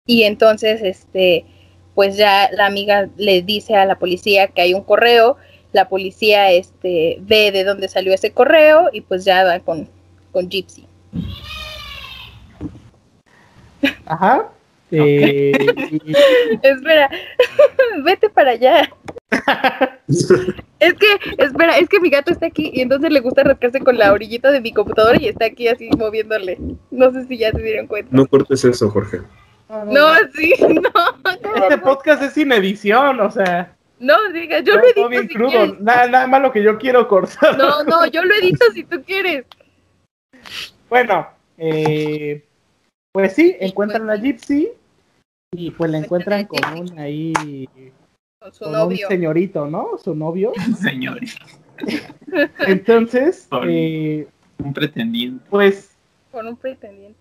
[SPEAKER 5] Y entonces, este, pues ya la amiga le dice a la policía que hay un correo, la policía, este, ve de dónde salió ese correo y pues ya da con, con Gypsy.
[SPEAKER 2] Ajá. Eh, y-
[SPEAKER 5] Espera, *laughs* vete para allá. *laughs* Es que, espera, es que mi gato está aquí y entonces le gusta rascarse con la orillita de mi computadora y está aquí así moviéndole. No sé si ya se dieron cuenta.
[SPEAKER 4] No cortes eso, Jorge.
[SPEAKER 5] No, sí, *laughs* no.
[SPEAKER 2] Este podcast es sin edición, o sea,
[SPEAKER 5] No, diga, yo lo edito
[SPEAKER 2] bien
[SPEAKER 5] si
[SPEAKER 2] crudo.
[SPEAKER 5] quieres.
[SPEAKER 2] Nada, nada más lo que yo quiero cortar.
[SPEAKER 5] No, no, yo lo edito si tú quieres.
[SPEAKER 2] Bueno, eh, pues sí, encuentran
[SPEAKER 5] pues
[SPEAKER 2] a Gypsy y pues la encuentran con un ahí,
[SPEAKER 5] Con su
[SPEAKER 2] con
[SPEAKER 5] novio.
[SPEAKER 2] un señorito, ¿no? Su novio. *laughs*
[SPEAKER 3] Señores, *laughs*
[SPEAKER 2] Entonces, eh,
[SPEAKER 3] un pretendiente.
[SPEAKER 2] pues
[SPEAKER 5] Con un pretendiente.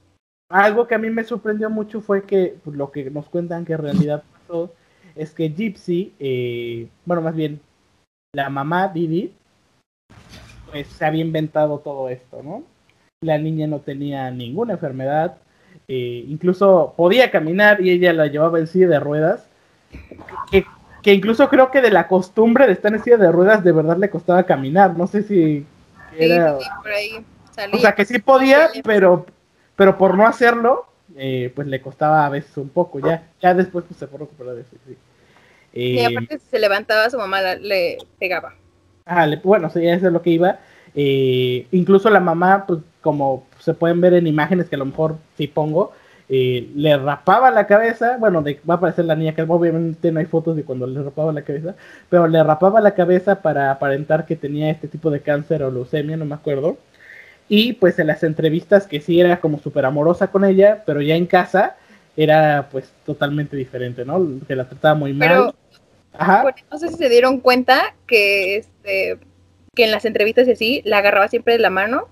[SPEAKER 2] algo que a mí me sorprendió mucho fue que pues, lo que nos cuentan que en realidad pasó es que Gypsy, eh, bueno, más bien la mamá Didi, pues se había inventado todo esto, ¿no? La niña no tenía ninguna enfermedad, eh, incluso podía caminar y ella la llevaba en silla de ruedas, que, que incluso creo que de la costumbre de estar en silla de ruedas de verdad le costaba caminar, no sé si era...
[SPEAKER 5] sí, sí, por ahí salía.
[SPEAKER 2] O sea, que sí podía, pero, pero por no hacerlo, eh, pues le costaba a veces un poco. Ya, ya después pues, se fue recuperando eso. Sí.
[SPEAKER 5] y
[SPEAKER 2] Eh,
[SPEAKER 5] aparte si se levantaba, su mamá la- le pegaba.
[SPEAKER 2] ah, le- bueno, sí, eso es lo que iba. Eh, incluso la mamá, pues como se pueden ver en imágenes que a lo mejor sí pongo, eh, le rapaba la cabeza. Bueno, de, va a aparecer la niña, que obviamente no hay fotos de cuando le rapaba la cabeza, pero le rapaba la cabeza para aparentar que tenía este tipo de cáncer o leucemia, no me acuerdo. Y pues en las entrevistas que sí era como súper amorosa con ella, pero ya en casa era pues totalmente diferente, ¿no? Que la trataba muy mal.
[SPEAKER 5] Pero
[SPEAKER 2] Ajá.
[SPEAKER 5] bueno, no sé si se dieron cuenta que este que en las entrevistas y así la agarraba siempre de la mano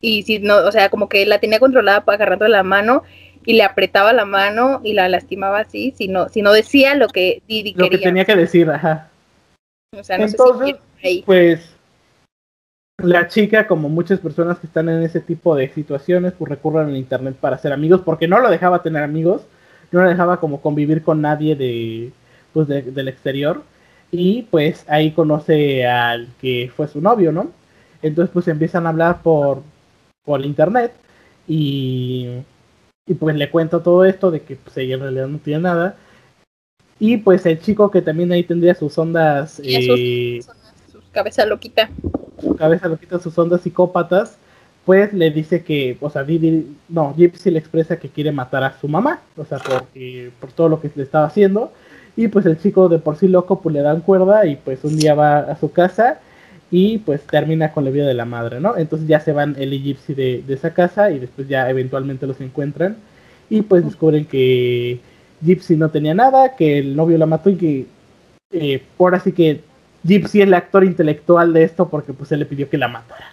[SPEAKER 5] y si no, o sea, como que la tenía controlada agarrando la mano y le apretaba la mano y la lastimaba así, si no, si no decía lo que Didi
[SPEAKER 2] Lo que
[SPEAKER 5] quería.
[SPEAKER 2] tenía que decir, ajá.
[SPEAKER 5] O sea, no
[SPEAKER 2] Entonces,
[SPEAKER 5] sé si ahí.
[SPEAKER 2] Pues la chica, como muchas personas que están en ese tipo de situaciones, pues recurren al internet para hacer amigos, porque no lo dejaba tener amigos, no lo dejaba como convivir con nadie de, pues de- del exterior, y pues ahí conoce al que fue su novio, ¿no? Entonces pues empiezan a hablar por, por internet y, y pues le cuento todo esto de que pues ella en realidad no tiene nada. Y pues el chico que también ahí tendría sus ondas
[SPEAKER 5] Y esos-
[SPEAKER 2] eh,
[SPEAKER 5] Su cabeza loquita.
[SPEAKER 2] su cabeza lo quita sus ondas psicópatas, pues le dice que, o sea, Didi, no, Gypsy le expresa que quiere matar a su mamá, o sea, porque, por todo lo que le estaba haciendo, y pues el chico de por sí loco, pues le dan cuerda y pues un día va a su casa y pues termina con la vida de la madre, ¿no? Entonces ya se van él y Gypsy de, de esa casa y después ya eventualmente los encuentran y pues descubren que Gypsy no tenía nada, que el novio la mató y que eh, por así que Gypsy es el actor intelectual de esto porque pues él le pidió que la matara.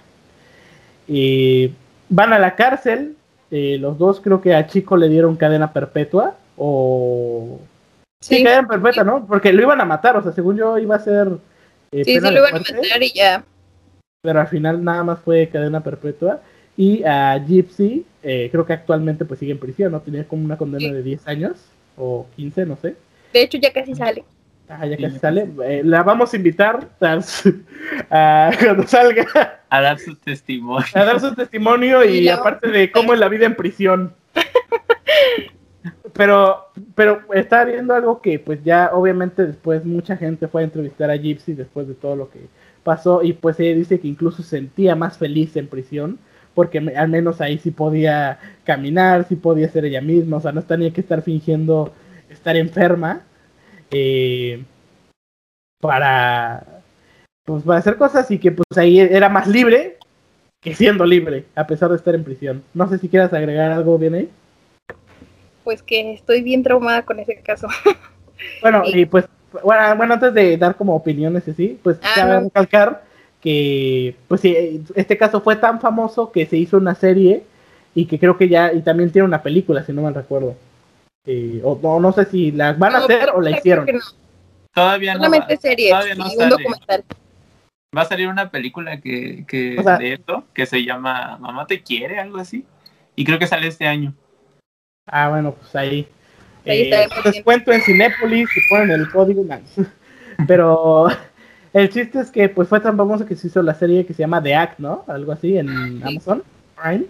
[SPEAKER 2] Eh, van a la cárcel, eh, los dos creo que a Chico le dieron cadena perpetua o... Sí,
[SPEAKER 5] Sí,
[SPEAKER 2] cadena perpetua, ¿no? Porque lo iban a matar, o sea, según yo iba a ser... eh,
[SPEAKER 5] sí,
[SPEAKER 2] de
[SPEAKER 5] lo iban a matar y ya.
[SPEAKER 2] pero al final nada más fue cadena perpetua. Y a Gypsy, eh, creo que actualmente pues sigue en prisión, ¿no? Tenía como una condena
[SPEAKER 5] Sí.
[SPEAKER 2] de 10 años o 15, no sé.
[SPEAKER 5] De hecho, ya casi sale.
[SPEAKER 2] Ah, ya casi sale. Eh, la vamos a invitar a, a- cuando salga
[SPEAKER 3] A dar su testimonio.
[SPEAKER 2] a dar su testimonio y
[SPEAKER 5] Y
[SPEAKER 2] aparte de cómo es la vida en prisión. *laughs* Pero, pero está viendo algo que pues ya obviamente después mucha gente fue a entrevistar a Gypsy después de todo lo que pasó y pues ella dice que incluso se sentía más feliz en prisión porque al menos ahí sí podía caminar, sí podía ser ella misma, o sea, no tenía que estar fingiendo estar enferma eh, para pues para hacer cosas y que pues ahí era más libre que siendo libre, a pesar de estar en prisión. No sé si quieras agregar algo bien ahí.
[SPEAKER 5] Pues que estoy bien traumada con ese caso. *laughs*
[SPEAKER 2] Bueno, y pues, bueno, bueno, antes de dar como opiniones así, pues
[SPEAKER 5] Ah,
[SPEAKER 2] cabe
[SPEAKER 5] no.
[SPEAKER 2] recalcar que, pues sí, este caso fue tan famoso que se hizo una serie y que creo que ya, y también tiene una película, si no mal recuerdo. Eh, o no, no sé si la van a
[SPEAKER 5] No,
[SPEAKER 2] hacer o la hicieron.
[SPEAKER 5] no,
[SPEAKER 3] Todavía no va,
[SPEAKER 5] Solamente series
[SPEAKER 3] todavía no
[SPEAKER 5] un documental.
[SPEAKER 3] va a salir una película que, que
[SPEAKER 2] O sea-
[SPEAKER 3] de esto, que se llama Mamá te quiere, algo así. Y creo que sale este año.
[SPEAKER 2] Ah, bueno, pues ahí.
[SPEAKER 5] Ahí
[SPEAKER 2] Eh, descuento en Cinépolis y ponen el código nice. *laughs* Pero *laughs* el chiste es que pues fue tan famoso que se hizo la serie que se llama The Act, ¿no? Algo así en Amazon Prime.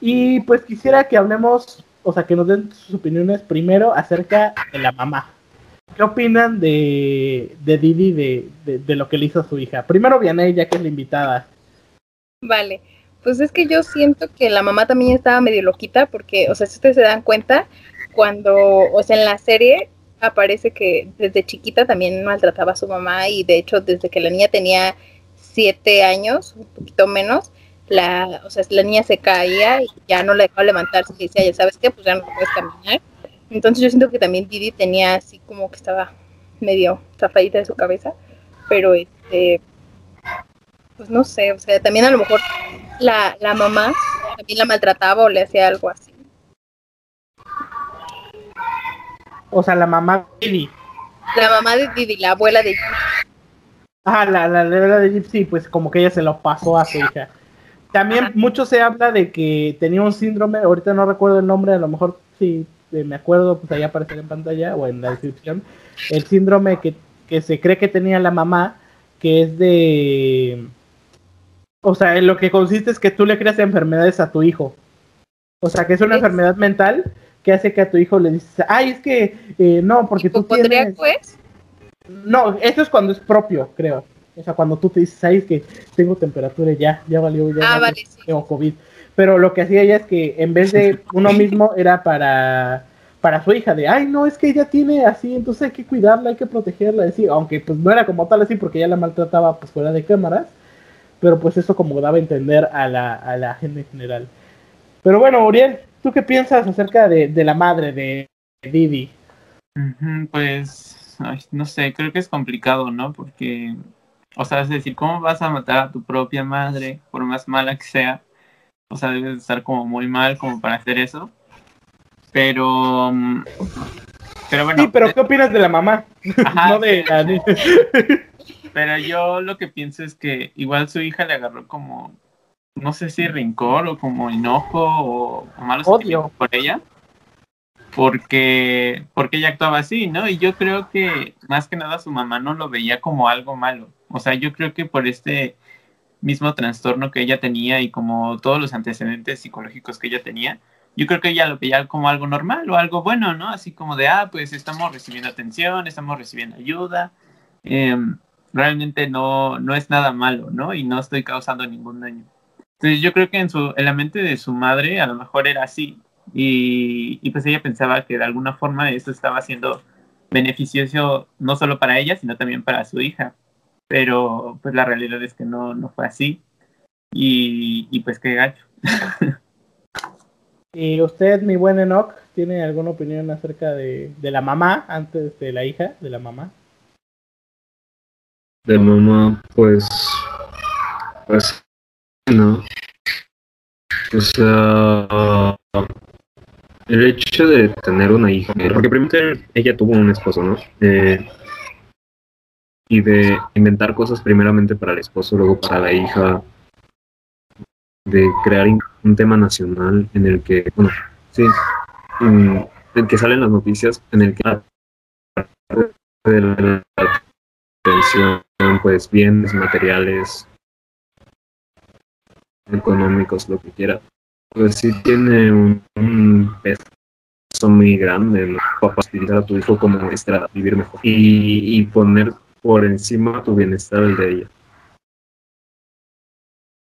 [SPEAKER 2] Y pues quisiera que hablemos, o sea, que nos den sus opiniones primero acerca de la mamá. ¿Qué opinan de, de Didi, de, de, de lo que le hizo a su hija? Primero Vianey, ya que es la invitada.
[SPEAKER 5] Vale, pues es que yo siento que la mamá también estaba medio loquita porque, o sea, si ustedes se dan cuenta, cuando, o sea, en la serie aparece que desde chiquita también maltrataba a su mamá y de hecho desde que la niña tenía siete años, un poquito menos, la, o sea, la niña se caía y ya no la dejaba levantarse y decía, ya sabes qué, pues ya no puedes caminar. Entonces yo siento que también Didi tenía así como que estaba medio zafadita de su cabeza, pero este, pues no sé, o sea, también a lo mejor la, la mamá también la maltrataba o le hacía algo así.
[SPEAKER 2] O sea, la mamá Didi.
[SPEAKER 5] La mamá de Didi, la abuela de
[SPEAKER 2] Ah, la, la, la de Gypsy, pues como que ella se lo pasó a su hija. También
[SPEAKER 5] Ajá.
[SPEAKER 2] mucho se habla de que tenía un síndrome, ahorita no recuerdo el nombre, a lo mejor si eh, me acuerdo, pues ahí aparecerá en pantalla o en la descripción, el síndrome que, que se cree que tenía la mamá, que es de... O sea, en lo que consiste es que tú le creas enfermedades a tu hijo. O sea, que es una
[SPEAKER 5] ¿Es?
[SPEAKER 2] enfermedad mental que hace que a tu hijo le dices, ay, es que eh, no, porque tú tienes...
[SPEAKER 5] hipocondríaco es.
[SPEAKER 2] No, eso es cuando es propio, creo. O sea, cuando tú te dices, ay, es que tengo temperatura y ya, ya valió, ya
[SPEAKER 5] Ah, vale, sí.
[SPEAKER 2] tengo COVID. Pero lo que hacía ella es que en vez de uno mismo *laughs* era para, para su hija, de, ay, no, es que ella tiene así, entonces hay que cuidarla, hay que protegerla, así, aunque pues no era como tal así porque ella la maltrataba pues fuera de cámaras, pero pues eso como daba a entender a la, a la gente en general. Pero bueno, Uriel, ¿tú qué piensas acerca de, de la madre de Didi?
[SPEAKER 3] Pues, ay, no sé, creo que es complicado, ¿no? Porque, o sea, es decir, ¿cómo vas a matar a tu propia madre, por más mala que sea? O sea, debes estar como muy mal como para hacer eso. Pero, mm, pero bueno,
[SPEAKER 2] sí, pero ¿qué opinas de la mamá? *laughs*
[SPEAKER 3] ajá,
[SPEAKER 2] no de la *laughs*
[SPEAKER 3] pero yo lo que pienso es que igual su hija le agarró como, no sé si rencor o como enojo o, o malos
[SPEAKER 2] Odio.
[SPEAKER 3] por ella. Porque, porque ella actuaba así, ¿no? Y yo creo que más que nada su mamá no lo veía como algo malo. O sea, yo creo que por este mismo trastorno que ella tenía y como todos los antecedentes psicológicos que ella tenía, yo creo que ella lo veía como algo normal o algo bueno, ¿no? Así como de, ah, pues estamos recibiendo atención, estamos recibiendo ayuda. em, realmente no, no es nada malo, ¿no? Y no estoy causando ningún daño. Entonces yo creo que en, su, en la mente de su madre a lo mejor era así. Y, y pues ella pensaba que de alguna forma esto estaba siendo beneficioso no solo para ella, sino también para su hija. Pero pues la realidad es que no, no fue así. Y, y pues qué gacho. *laughs*
[SPEAKER 2] ¿Y usted, mi buen Enoch, tiene alguna opinión acerca de, de la mamá antes de la hija de la mamá?
[SPEAKER 4] De mamá, pues. Pues. No. O sea. El hecho de tener una hija. Porque primero ella tuvo un esposo, ¿no? Eh, y de inventar cosas primeramente para el esposo, luego para la hija, de crear un tema nacional en el que, bueno, sí, en el que salen las noticias, en el que la atención, pues bienes materiales, económicos, lo que quiera, pues sí tiene un, un peso muy grande. Para facilitar a tu hijo como estrada, vivir mejor y, y poner por encima tu bienestar el de ella.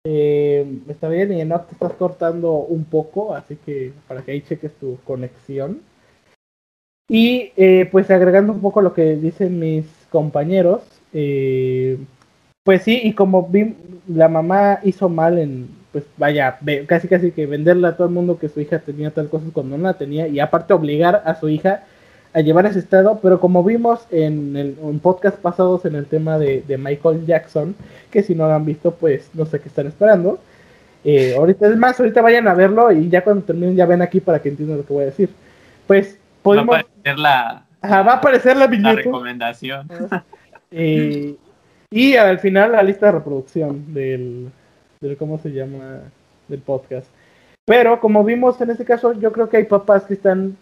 [SPEAKER 2] Eh, está bien, y no te estás cortando un poco, así que para que ahí cheques tu conexión. Y eh, pues agregando un poco lo que dicen mis compañeros, eh, pues sí, y como vi, la mamá hizo mal en, pues vaya, casi casi que venderle a todo el mundo que su hija tenía tal cosa cuando no la tenía, y aparte obligar a su hija a llevar ese estado, pero como vimos en, el, en podcast pasados en el tema de, de, Michael Jackson, que si no lo han visto, pues no sé qué están esperando. Eh, ahorita es más, ahorita vayan a verlo y ya cuando terminen ya ven aquí para que entiendan lo que voy a decir. Pues podemos...
[SPEAKER 3] Va a aparecer la,
[SPEAKER 2] Ajá, va a aparecer la viñeta.
[SPEAKER 3] la recomendación.
[SPEAKER 2] Eh, y al final la lista de reproducción del, ¿cómo se llama? Del podcast. Pero como vimos en este caso, yo creo que hay papás que están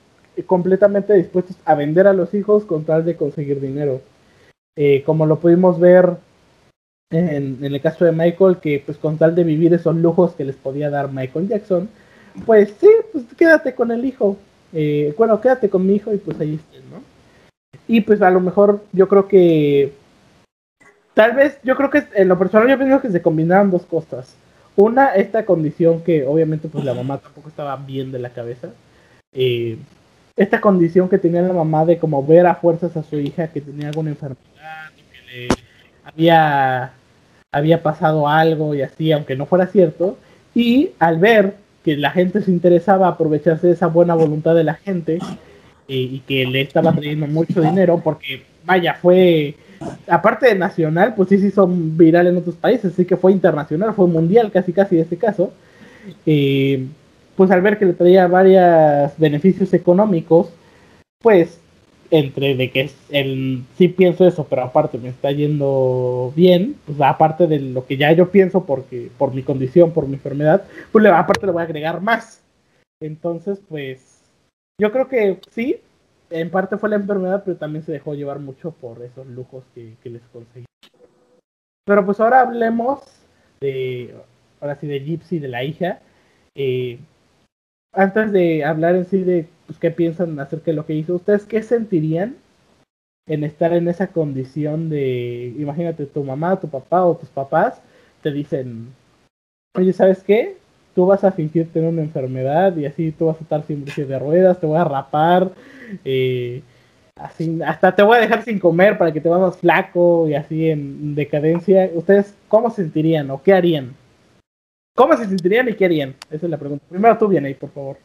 [SPEAKER 2] completamente dispuestos a vender a los hijos con tal de conseguir dinero. Eh, como lo pudimos ver en, en, el caso de Michael, que pues con tal de vivir esos lujos que les podía dar Michael Jackson, pues sí, pues quédate con el hijo. Eh, bueno, quédate con mi hijo y pues ahí estén, ¿no? Y pues a lo mejor yo creo que tal vez, yo creo que en lo personal yo pienso que se combinaron dos cosas. Una, esta condición que obviamente pues la mamá tampoco estaba bien de la cabeza. Eh, esta condición que tenía la mamá de como ver a fuerzas a su hija que tenía alguna enfermedad, que le había, había pasado algo y así, aunque no fuera cierto. Y al ver que la gente se interesaba aprovecharse de esa buena voluntad de la gente y que le estaba trayendo mucho dinero, porque vaya, fue aparte de nacional, pues sí, sí son virales en otros países, así que fue internacional, fue mundial casi casi en este caso. Eh, pues al ver que le traía varios beneficios económicos, pues entre de que el, sí pienso eso, pero aparte me está yendo bien, pues aparte de lo que ya yo pienso porque por mi condición, por mi enfermedad, pues le, aparte le voy a agregar más. Entonces, pues yo creo que sí, en parte fue la enfermedad, pero también se dejó llevar mucho por esos lujos que, les conseguí. Pero pues ahora hablemos de, ahora sí, de Gypsy, de la hija. Eh, antes de hablar en sí de pues, qué piensan acerca de lo que hizo, ¿ustedes qué sentirían en estar en esa condición de, imagínate, tu mamá, tu papá o tus papás te dicen, oye, ¿sabes qué? Tú vas a fingir tener una enfermedad y así tú vas a estar sin de ruedas, te voy a rapar, eh, así, hasta te voy a dejar sin comer para que te vayas flaco y así en decadencia. ¿Ustedes cómo sentirían o qué harían? ¿Cómo se sentirían y qué harían? Esa es la pregunta. Primero tú, ahí, por favor.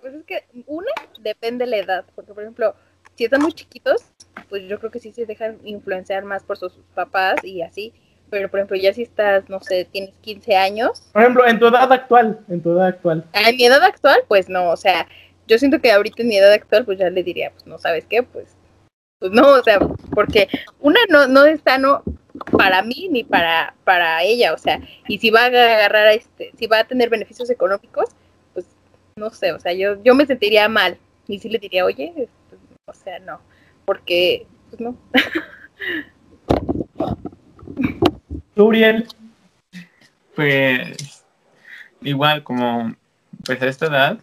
[SPEAKER 5] Pues es que, una, depende de la edad. Porque, por ejemplo, si están muy chiquitos, pues yo creo que sí se dejan influenciar más por sus papás y así. Pero, por ejemplo, ya si estás, no sé, tienes 15 años.
[SPEAKER 2] Por ejemplo, en tu edad actual. En tu edad actual.
[SPEAKER 5] En mi edad actual, pues no. O sea, yo siento que ahorita en mi edad actual, pues ya le diría, pues no sabes qué, pues. Pues no, o sea, porque una no, no es sano para mí ni para, para ella, o sea, y si va a agarrar este, si va a tener beneficios económicos, pues no sé, o sea, yo, yo me sentiría mal y sí le diría, oye, pues, o sea, no, porque, pues no. *laughs*
[SPEAKER 2] Uriel.
[SPEAKER 3] Pues igual como pues a esta edad,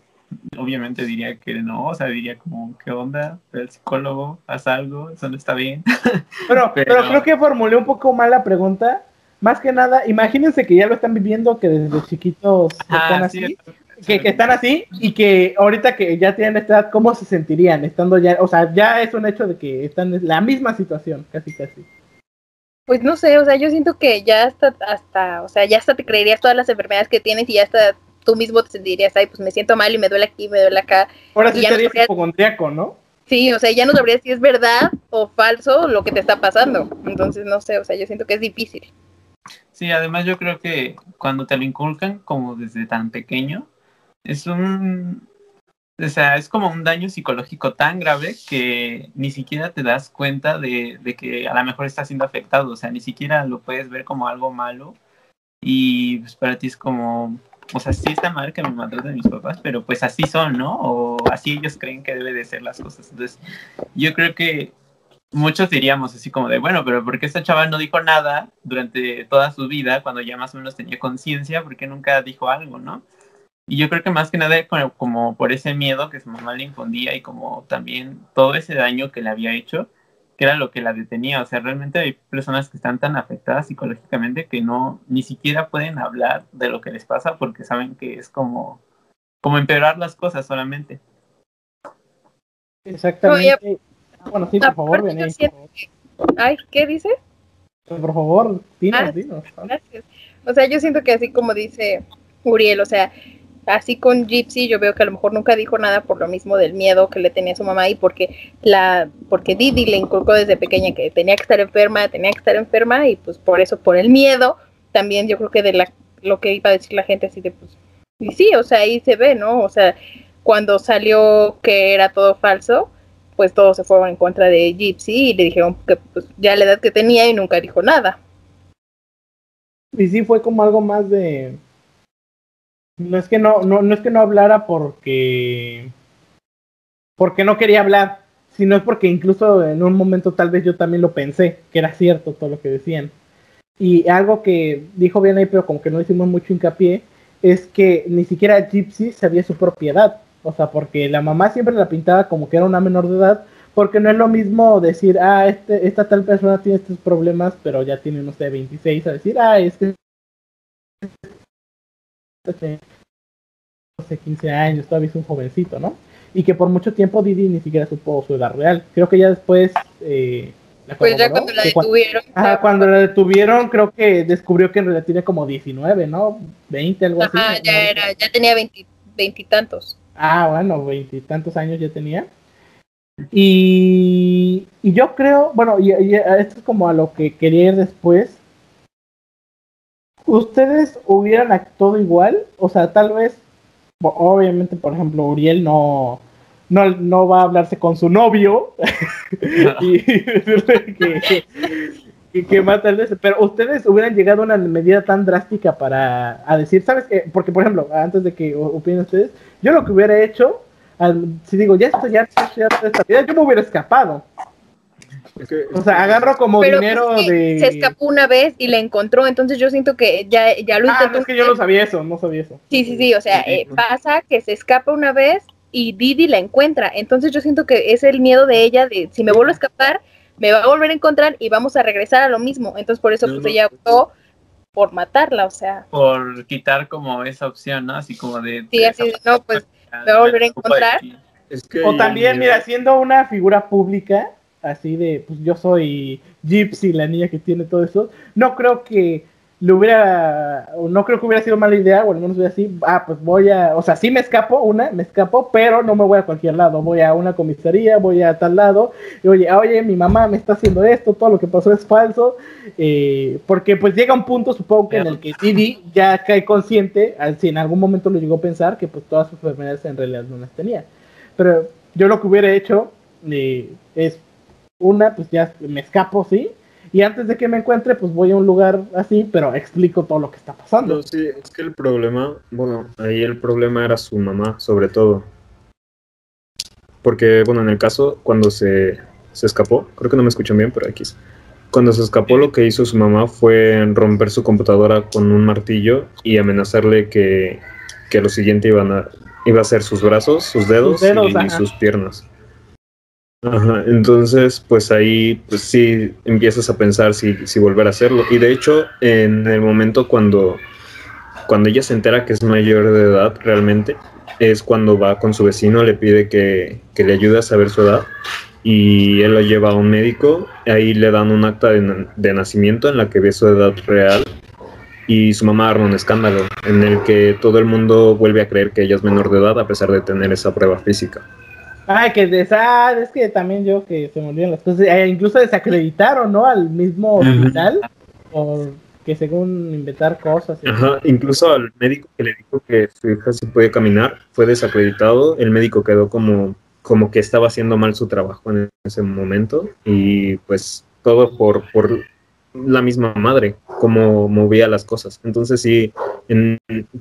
[SPEAKER 3] obviamente diría que no, o sea, diría como, ¿qué onda? El psicólogo, haz algo, eso no está bien. *laughs*
[SPEAKER 2] Pero, pero, pero, creo que formulé un poco mal la pregunta. Más que nada, imagínense que ya lo están viviendo, que desde chiquitos
[SPEAKER 3] Ah,
[SPEAKER 2] están
[SPEAKER 3] sí,
[SPEAKER 2] así, que, que están así y que ahorita que ya tienen esta edad, ¿cómo se sentirían estando ya? O sea, ya es un hecho de que están en la misma situación, casi casi.
[SPEAKER 5] Pues no sé, o sea, yo siento que ya hasta, hasta, o sea, ya hasta te creerías todas las enfermedades que tienes y ya hasta tú mismo te sentirías, ay, pues me siento mal y me duele aquí, me duele acá.
[SPEAKER 2] Ahora sí
[SPEAKER 5] no sabrías-
[SPEAKER 2] hipocondriaco, ¿no?
[SPEAKER 5] Sí, o sea, ya no sabrías si es verdad o falso lo que te está pasando. Entonces, no sé, o sea, yo siento que es difícil.
[SPEAKER 3] Sí, además yo creo que cuando te lo inculcan como desde tan pequeño, es un O sea, es como un daño psicológico tan grave que ni siquiera te das cuenta de, de que a lo mejor estás siendo afectado. O sea, ni siquiera lo puedes ver como algo malo. Y pues para ti es como, o sea, sí está mal que me maltraten mis papás, pero pues así son, ¿no? O así ellos creen que debe de ser las cosas. Entonces, yo creo que muchos diríamos así como de, bueno, pero ¿por qué esta chava no dijo nada durante toda su vida cuando ya más o menos tenía conciencia? ¿Por qué nunca dijo algo, no? Y yo creo que más que nada como, como por ese miedo que su mamá le infundía y como también todo ese daño que le había hecho, que era lo que la detenía. O sea, realmente hay personas que están tan afectadas psicológicamente que no, ni siquiera pueden hablar de lo que les pasa porque saben que es como, como empeorar las cosas solamente.
[SPEAKER 2] Exactamente. Ah, bueno, sí, por favor, Bené,
[SPEAKER 5] Ay, ¿qué dice?
[SPEAKER 2] por favor, dinos,
[SPEAKER 5] Ah,
[SPEAKER 2] dinos.
[SPEAKER 5] Gracias. O sea, yo siento que así como dice Uriel, o sea, así con Gypsy yo veo que a lo mejor nunca dijo nada por lo mismo del miedo que le tenía su mamá y porque la porque Didi le inculcó desde pequeña que tenía que estar enferma, tenía que estar enferma y pues por eso por el miedo también yo creo que de la lo que iba a decir la gente así de pues y sí, o sea, ahí se ve, ¿no? O sea, cuando salió que era todo falso, pues todos se fueron en contra de Gypsy y le dijeron que pues ya la edad que tenía y nunca dijo nada.
[SPEAKER 2] Y sí fue como algo más de. No es que no, no, no es que no hablara porque. porque no quería hablar, sino es porque incluso en un momento tal vez yo también lo pensé, que era cierto todo lo que decían. Y algo que dijo bien ahí, pero como que no hicimos mucho hincapié, es que ni siquiera Gypsy sabía su propiedad. O sea, porque la mamá siempre la pintaba como que era una menor de edad, porque no es lo mismo decir, ah, este, esta tal persona tiene estos problemas, pero ya tiene, no sé, 26, a decir, ah, este tiene, no sé, 15 años, todavía es un jovencito, ¿no? Y que por mucho tiempo Didi ni siquiera supo su edad real. Creo que ya después... Eh, la
[SPEAKER 5] Pues ya cuando la detuvieron.
[SPEAKER 2] Ajá, cuando la detuvieron, creo que descubrió que en realidad tenía como 19, ¿no? 20, algo así.
[SPEAKER 5] Ajá,
[SPEAKER 2] ¿no?
[SPEAKER 5] ya era, ya tenía veinti- veintitantos.
[SPEAKER 2] Ah, bueno, veintitantos años ya tenía. Y, y yo creo, bueno, y, y esto es como a lo que quería ir después. ¿Ustedes hubieran actuado igual? O sea, tal vez, obviamente, por ejemplo, Uriel no, no, no va a hablarse con su novio *laughs* y decirle que, que, que mata al ese, pero ustedes hubieran llegado a una medida tan drástica para a decir, ¿sabes qué? Porque, por ejemplo, antes de que opinen ustedes, yo lo que hubiera hecho, al- si digo, ya estoy ya, ya, ya de esta vida, yo me hubiera escapado.
[SPEAKER 4] Es que-
[SPEAKER 2] O sea, agarro como
[SPEAKER 5] Pero
[SPEAKER 2] dinero
[SPEAKER 5] pues,
[SPEAKER 2] de...
[SPEAKER 5] se escapó una vez y la encontró, entonces yo siento que ya, ya lo
[SPEAKER 2] Ah,
[SPEAKER 5] intentó.
[SPEAKER 2] no, es que yo no sabía eso, no sabía eso.
[SPEAKER 5] Sí, sí, sí, o sea, eh, pasa que se escapa una vez y Didi la encuentra. Entonces yo siento que es el miedo de ella de si me vuelvo a escapar, me va a volver a encontrar y vamos a regresar a lo mismo. Entonces por eso pues ella optó por matarla, o sea,
[SPEAKER 3] Por quitar como esa opción, ¿no? Así como de...
[SPEAKER 5] sí, así de, no, pues me va a volver a encontrar.
[SPEAKER 4] es que
[SPEAKER 2] O también, mira, siendo una figura pública, así de, pues yo soy Gypsy, la niña que tiene todo eso, no creo que le hubiera, no creo que hubiera sido mala idea, o al menos hubiera así, ah, pues voy a, o sea, sí me escapo, una, me escapo, pero no me voy a cualquier lado, voy a una comisaría, voy a tal lado, y oye, oye, mi mamá me está haciendo esto, todo lo que pasó es falso, eh, porque pues llega un punto, supongo que en el que Didi ya cae consciente, si en algún momento lo llegó a pensar, que pues todas sus enfermedades en realidad no las tenía. Pero yo lo que hubiera hecho eh, es una, pues ya me escapo, sí. Y antes de que me encuentre, pues voy a un lugar así, pero explico todo lo que está pasando.
[SPEAKER 4] No, sí, es que el problema, bueno, ahí el problema era su mamá, sobre todo. Porque, bueno, en el caso, cuando se, se escapó, creo que no me escuchan bien, pero aquí. Cuando se escapó, lo que hizo su mamá fue romper su computadora con un martillo y amenazarle que, que lo siguiente iban a, iba a ser sus brazos, sus dedos,
[SPEAKER 2] Sus dedos,
[SPEAKER 4] y,
[SPEAKER 2] ajá.
[SPEAKER 4] sus piernas. Ajá, entonces, pues ahí, pues sí, empiezas a pensar si, si volver a hacerlo. Y de hecho, en el momento cuando, cuando ella se entera que es mayor de edad realmente, es cuando va con su vecino, le pide que, le ayude a saber su edad y él lo lleva a un médico, ahí le dan un acta de, de nacimiento en la que ve su edad real y su mamá arma un escándalo en el que todo el mundo vuelve a creer que ella es menor de edad a pesar de tener esa prueba física.
[SPEAKER 2] Ay, que ah, es que también yo que se me olvidan las cosas. Eh, incluso desacreditaron, ¿no? Al mismo hospital por, que según inventar cosas.
[SPEAKER 4] Ajá, incluso al médico que le dijo que su hija sí puede caminar fue desacreditado. El médico quedó como, como que estaba haciendo mal su trabajo en ese momento y pues todo por, por la misma madre, como movía las cosas. Entonces sí, en-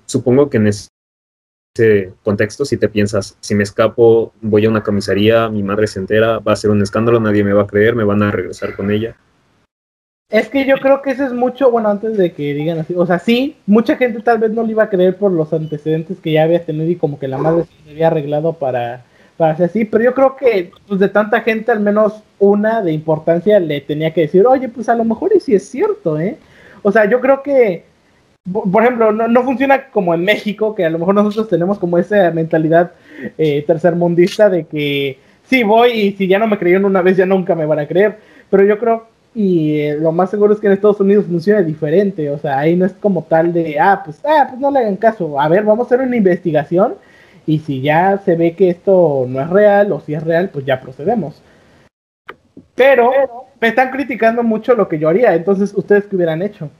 [SPEAKER 4] supongo que en ese contexto, si te piensas, si me escapo, voy a una comisaría, mi madre se entera, va a ser un escándalo, nadie me va a creer, me van a regresar con ella.
[SPEAKER 2] Es que yo creo que eso es mucho, bueno, antes de que digan así, o sea, sí, mucha gente tal vez no le iba a creer por los antecedentes que ya había tenido y como que la madre se había arreglado para, para hacer así, pero yo creo que pues de tanta gente al menos una de importancia le tenía que decir, oye, pues a lo mejor y sí es cierto, ¿eh? O sea, yo creo que, por ejemplo, no, no funciona como en México, que a lo mejor nosotros tenemos como esa mentalidad eh, tercermundista de que sí voy y si ya no me creyeron una vez ya nunca me van a creer, pero yo creo y eh, lo más seguro es que en Estados Unidos funciona diferente, o sea, ahí no es como tal de, ah, pues, ah, pues no le hagan caso, a ver, vamos a hacer una investigación y si ya se ve que esto no es real o si es real, pues ya procedemos. Pero me están criticando mucho lo que yo haría, entonces, ¿ustedes qué hubieran hecho?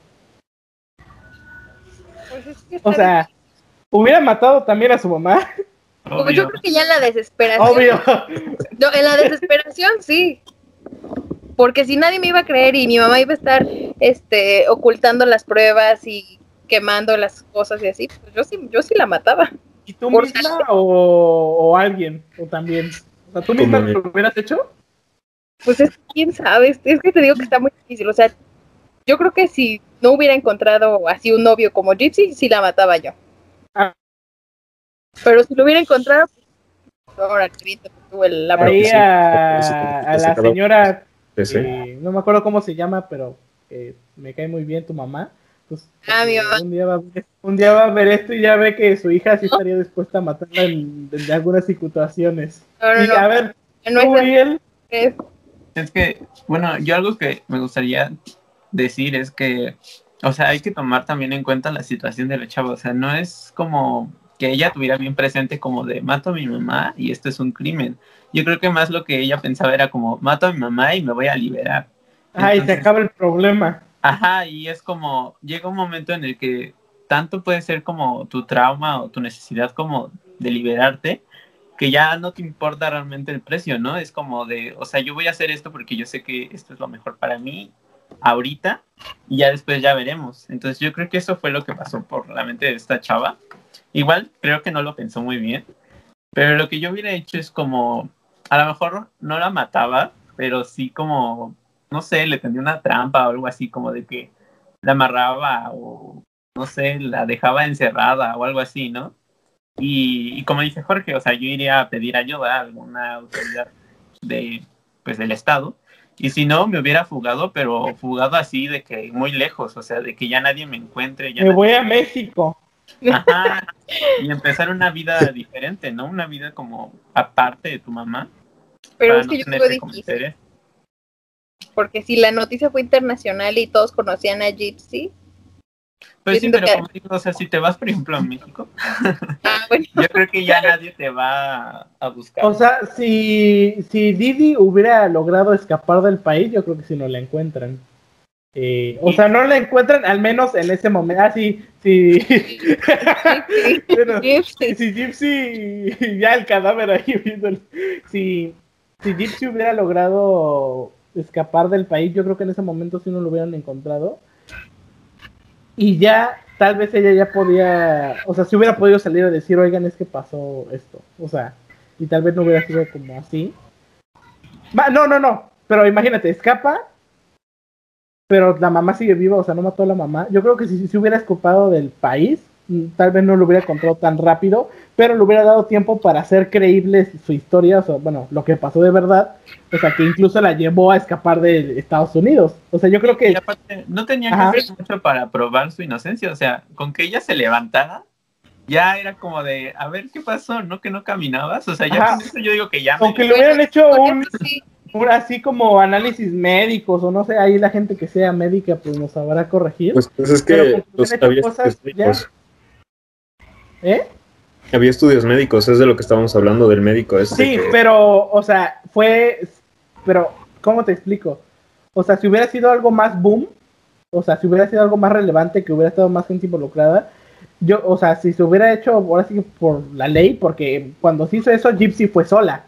[SPEAKER 2] O sea, ¿hubieran matado también a su mamá?
[SPEAKER 5] Pues
[SPEAKER 3] Obvio.
[SPEAKER 5] yo creo que ya en la desesperación.
[SPEAKER 2] Obvio.
[SPEAKER 5] No, en la desesperación sí. Porque si nadie me iba a creer y mi mamá iba a estar este, ocultando las pruebas y quemando las cosas y así, pues yo sí, yo sí la mataba.
[SPEAKER 2] ¿Y tú
[SPEAKER 5] Por-
[SPEAKER 2] misma o, o alguien? O también. O sea, ¿tú misma lo hubieras hecho?
[SPEAKER 5] Pues es que quién sabe, es, es que te digo que está muy difícil. O sea, yo creo que si no hubiera encontrado así un novio como Gypsy, sí la mataba yo.
[SPEAKER 2] Ah.
[SPEAKER 5] Pero si lo hubiera encontrado, ahora grito, tuve la
[SPEAKER 2] Ahí
[SPEAKER 4] sí,
[SPEAKER 2] a, la señora, eh, no me acuerdo cómo se llama, pero eh, me cae muy bien tu mamá. Pues,
[SPEAKER 5] Ah, mi
[SPEAKER 2] eh,
[SPEAKER 5] mamá.
[SPEAKER 2] Un día, va a ver, un día va a ver esto y ya ve que su hija sí estaría dispuesta a matarla en, en algunas situaciones.
[SPEAKER 5] No, no,
[SPEAKER 2] Y
[SPEAKER 5] no,
[SPEAKER 2] a ver, tú,
[SPEAKER 5] Es
[SPEAKER 3] que, bueno, yo algo que me gustaría decir es que, o sea, hay que tomar también en cuenta la situación de la chava. O sea, no es como que ella tuviera bien presente como de mato a mi mamá y esto es un crimen. Yo creo que más lo que ella pensaba era como mato a mi mamá y me voy a liberar.
[SPEAKER 2] ay, se
[SPEAKER 3] Entonces-
[SPEAKER 2] acaba el problema.
[SPEAKER 3] Ajá, y es como, llega un momento en el que tanto puede ser como tu trauma o tu necesidad como de liberarte, que ya no te importa realmente el precio, ¿no? Es como de, o sea, yo voy a hacer esto porque yo sé que esto es lo mejor para mí ahorita y ya después ya veremos. Entonces yo creo que eso fue lo que pasó por la mente de esta chava. Igual creo que no lo pensó muy bien, pero lo que yo hubiera hecho es como, a lo mejor no la mataba, pero sí como no sé, le tendía una trampa o algo así, como de que la amarraba o, no sé, la dejaba encerrada o algo así, ¿no? Y, como dice Jorge, o sea, yo iría a pedir ayuda a alguna autoridad de, pues, del Estado. Y si no, me hubiera fugado, pero fugado así de que muy lejos, o sea, de que ya nadie me encuentre. Ya
[SPEAKER 2] Me
[SPEAKER 3] nadie-
[SPEAKER 2] voy a México.
[SPEAKER 3] Ajá, y empezar una vida diferente, ¿no? Una vida como aparte de tu mamá.
[SPEAKER 5] pero es
[SPEAKER 3] no
[SPEAKER 5] que yo
[SPEAKER 3] que
[SPEAKER 5] difícil. Porque si la noticia fue internacional y todos conocían a Gypsy,
[SPEAKER 3] Pues sí, pero
[SPEAKER 5] que-
[SPEAKER 3] como digo, o sea, si te vas, por ejemplo, a México, *laughs*
[SPEAKER 5] ah, bueno,
[SPEAKER 3] Yo creo que ya nadie te va a buscar.
[SPEAKER 2] O sea, si, si Didi hubiera logrado escapar del país, yo creo que si no la encuentran. Eh, o sea, no la encuentran al menos en ese momento. Ah, sí, sí. *laughs* Bueno,
[SPEAKER 5] Gypsy.
[SPEAKER 2] si Gypsy, ya el cadáver ahí viendo. el- si, si Gypsy hubiera logrado escapar del país, yo creo que en ese momento sí no lo hubieran encontrado. Y ya, tal vez ella ya podía, o sea, si hubiera podido salir a decir, oigan, es que pasó esto. O sea, y tal vez no hubiera sido como así. No, no, no, pero imagínate, escapa, pero la mamá sigue viva, o sea, no mató a la mamá. Yo creo que si se hubiera escapado del país, tal vez no lo hubiera encontrado tan rápido, pero le hubiera dado tiempo para hacer creíble su historia, o sea, bueno, lo que pasó de verdad, o sea, que incluso la llevó a escapar de Estados Unidos. O sea, yo creo que
[SPEAKER 3] Y aparte, no tenía
[SPEAKER 2] Ajá.
[SPEAKER 3] que hacer mucho para probar su inocencia. O sea, con que ella se levantara, ya era como de, a ver qué pasó, ¿no? Que no caminabas. O sea, ya
[SPEAKER 2] Ajá.
[SPEAKER 3] con eso yo digo que ya.
[SPEAKER 2] aunque le hubieran hecho *laughs* un,
[SPEAKER 5] Sí,
[SPEAKER 2] un así como análisis médicos, o no sé, ahí la gente que sea médica pues nos sabrá corregir.
[SPEAKER 4] Pues, pues es
[SPEAKER 2] Pero
[SPEAKER 4] que los-
[SPEAKER 2] cosas
[SPEAKER 4] médicos.
[SPEAKER 2] ¿Eh?
[SPEAKER 4] Había estudios médicos, es de lo que estábamos hablando del médico este.
[SPEAKER 2] Sí,
[SPEAKER 4] que-
[SPEAKER 2] pero, o sea, fue, pero, ¿cómo te explico? O sea, si hubiera sido algo más boom, o sea, si hubiera sido algo más relevante, que hubiera estado más gente involucrada, yo, o sea, si se hubiera hecho ahora sí por la ley, porque cuando se hizo eso, Gypsy fue sola.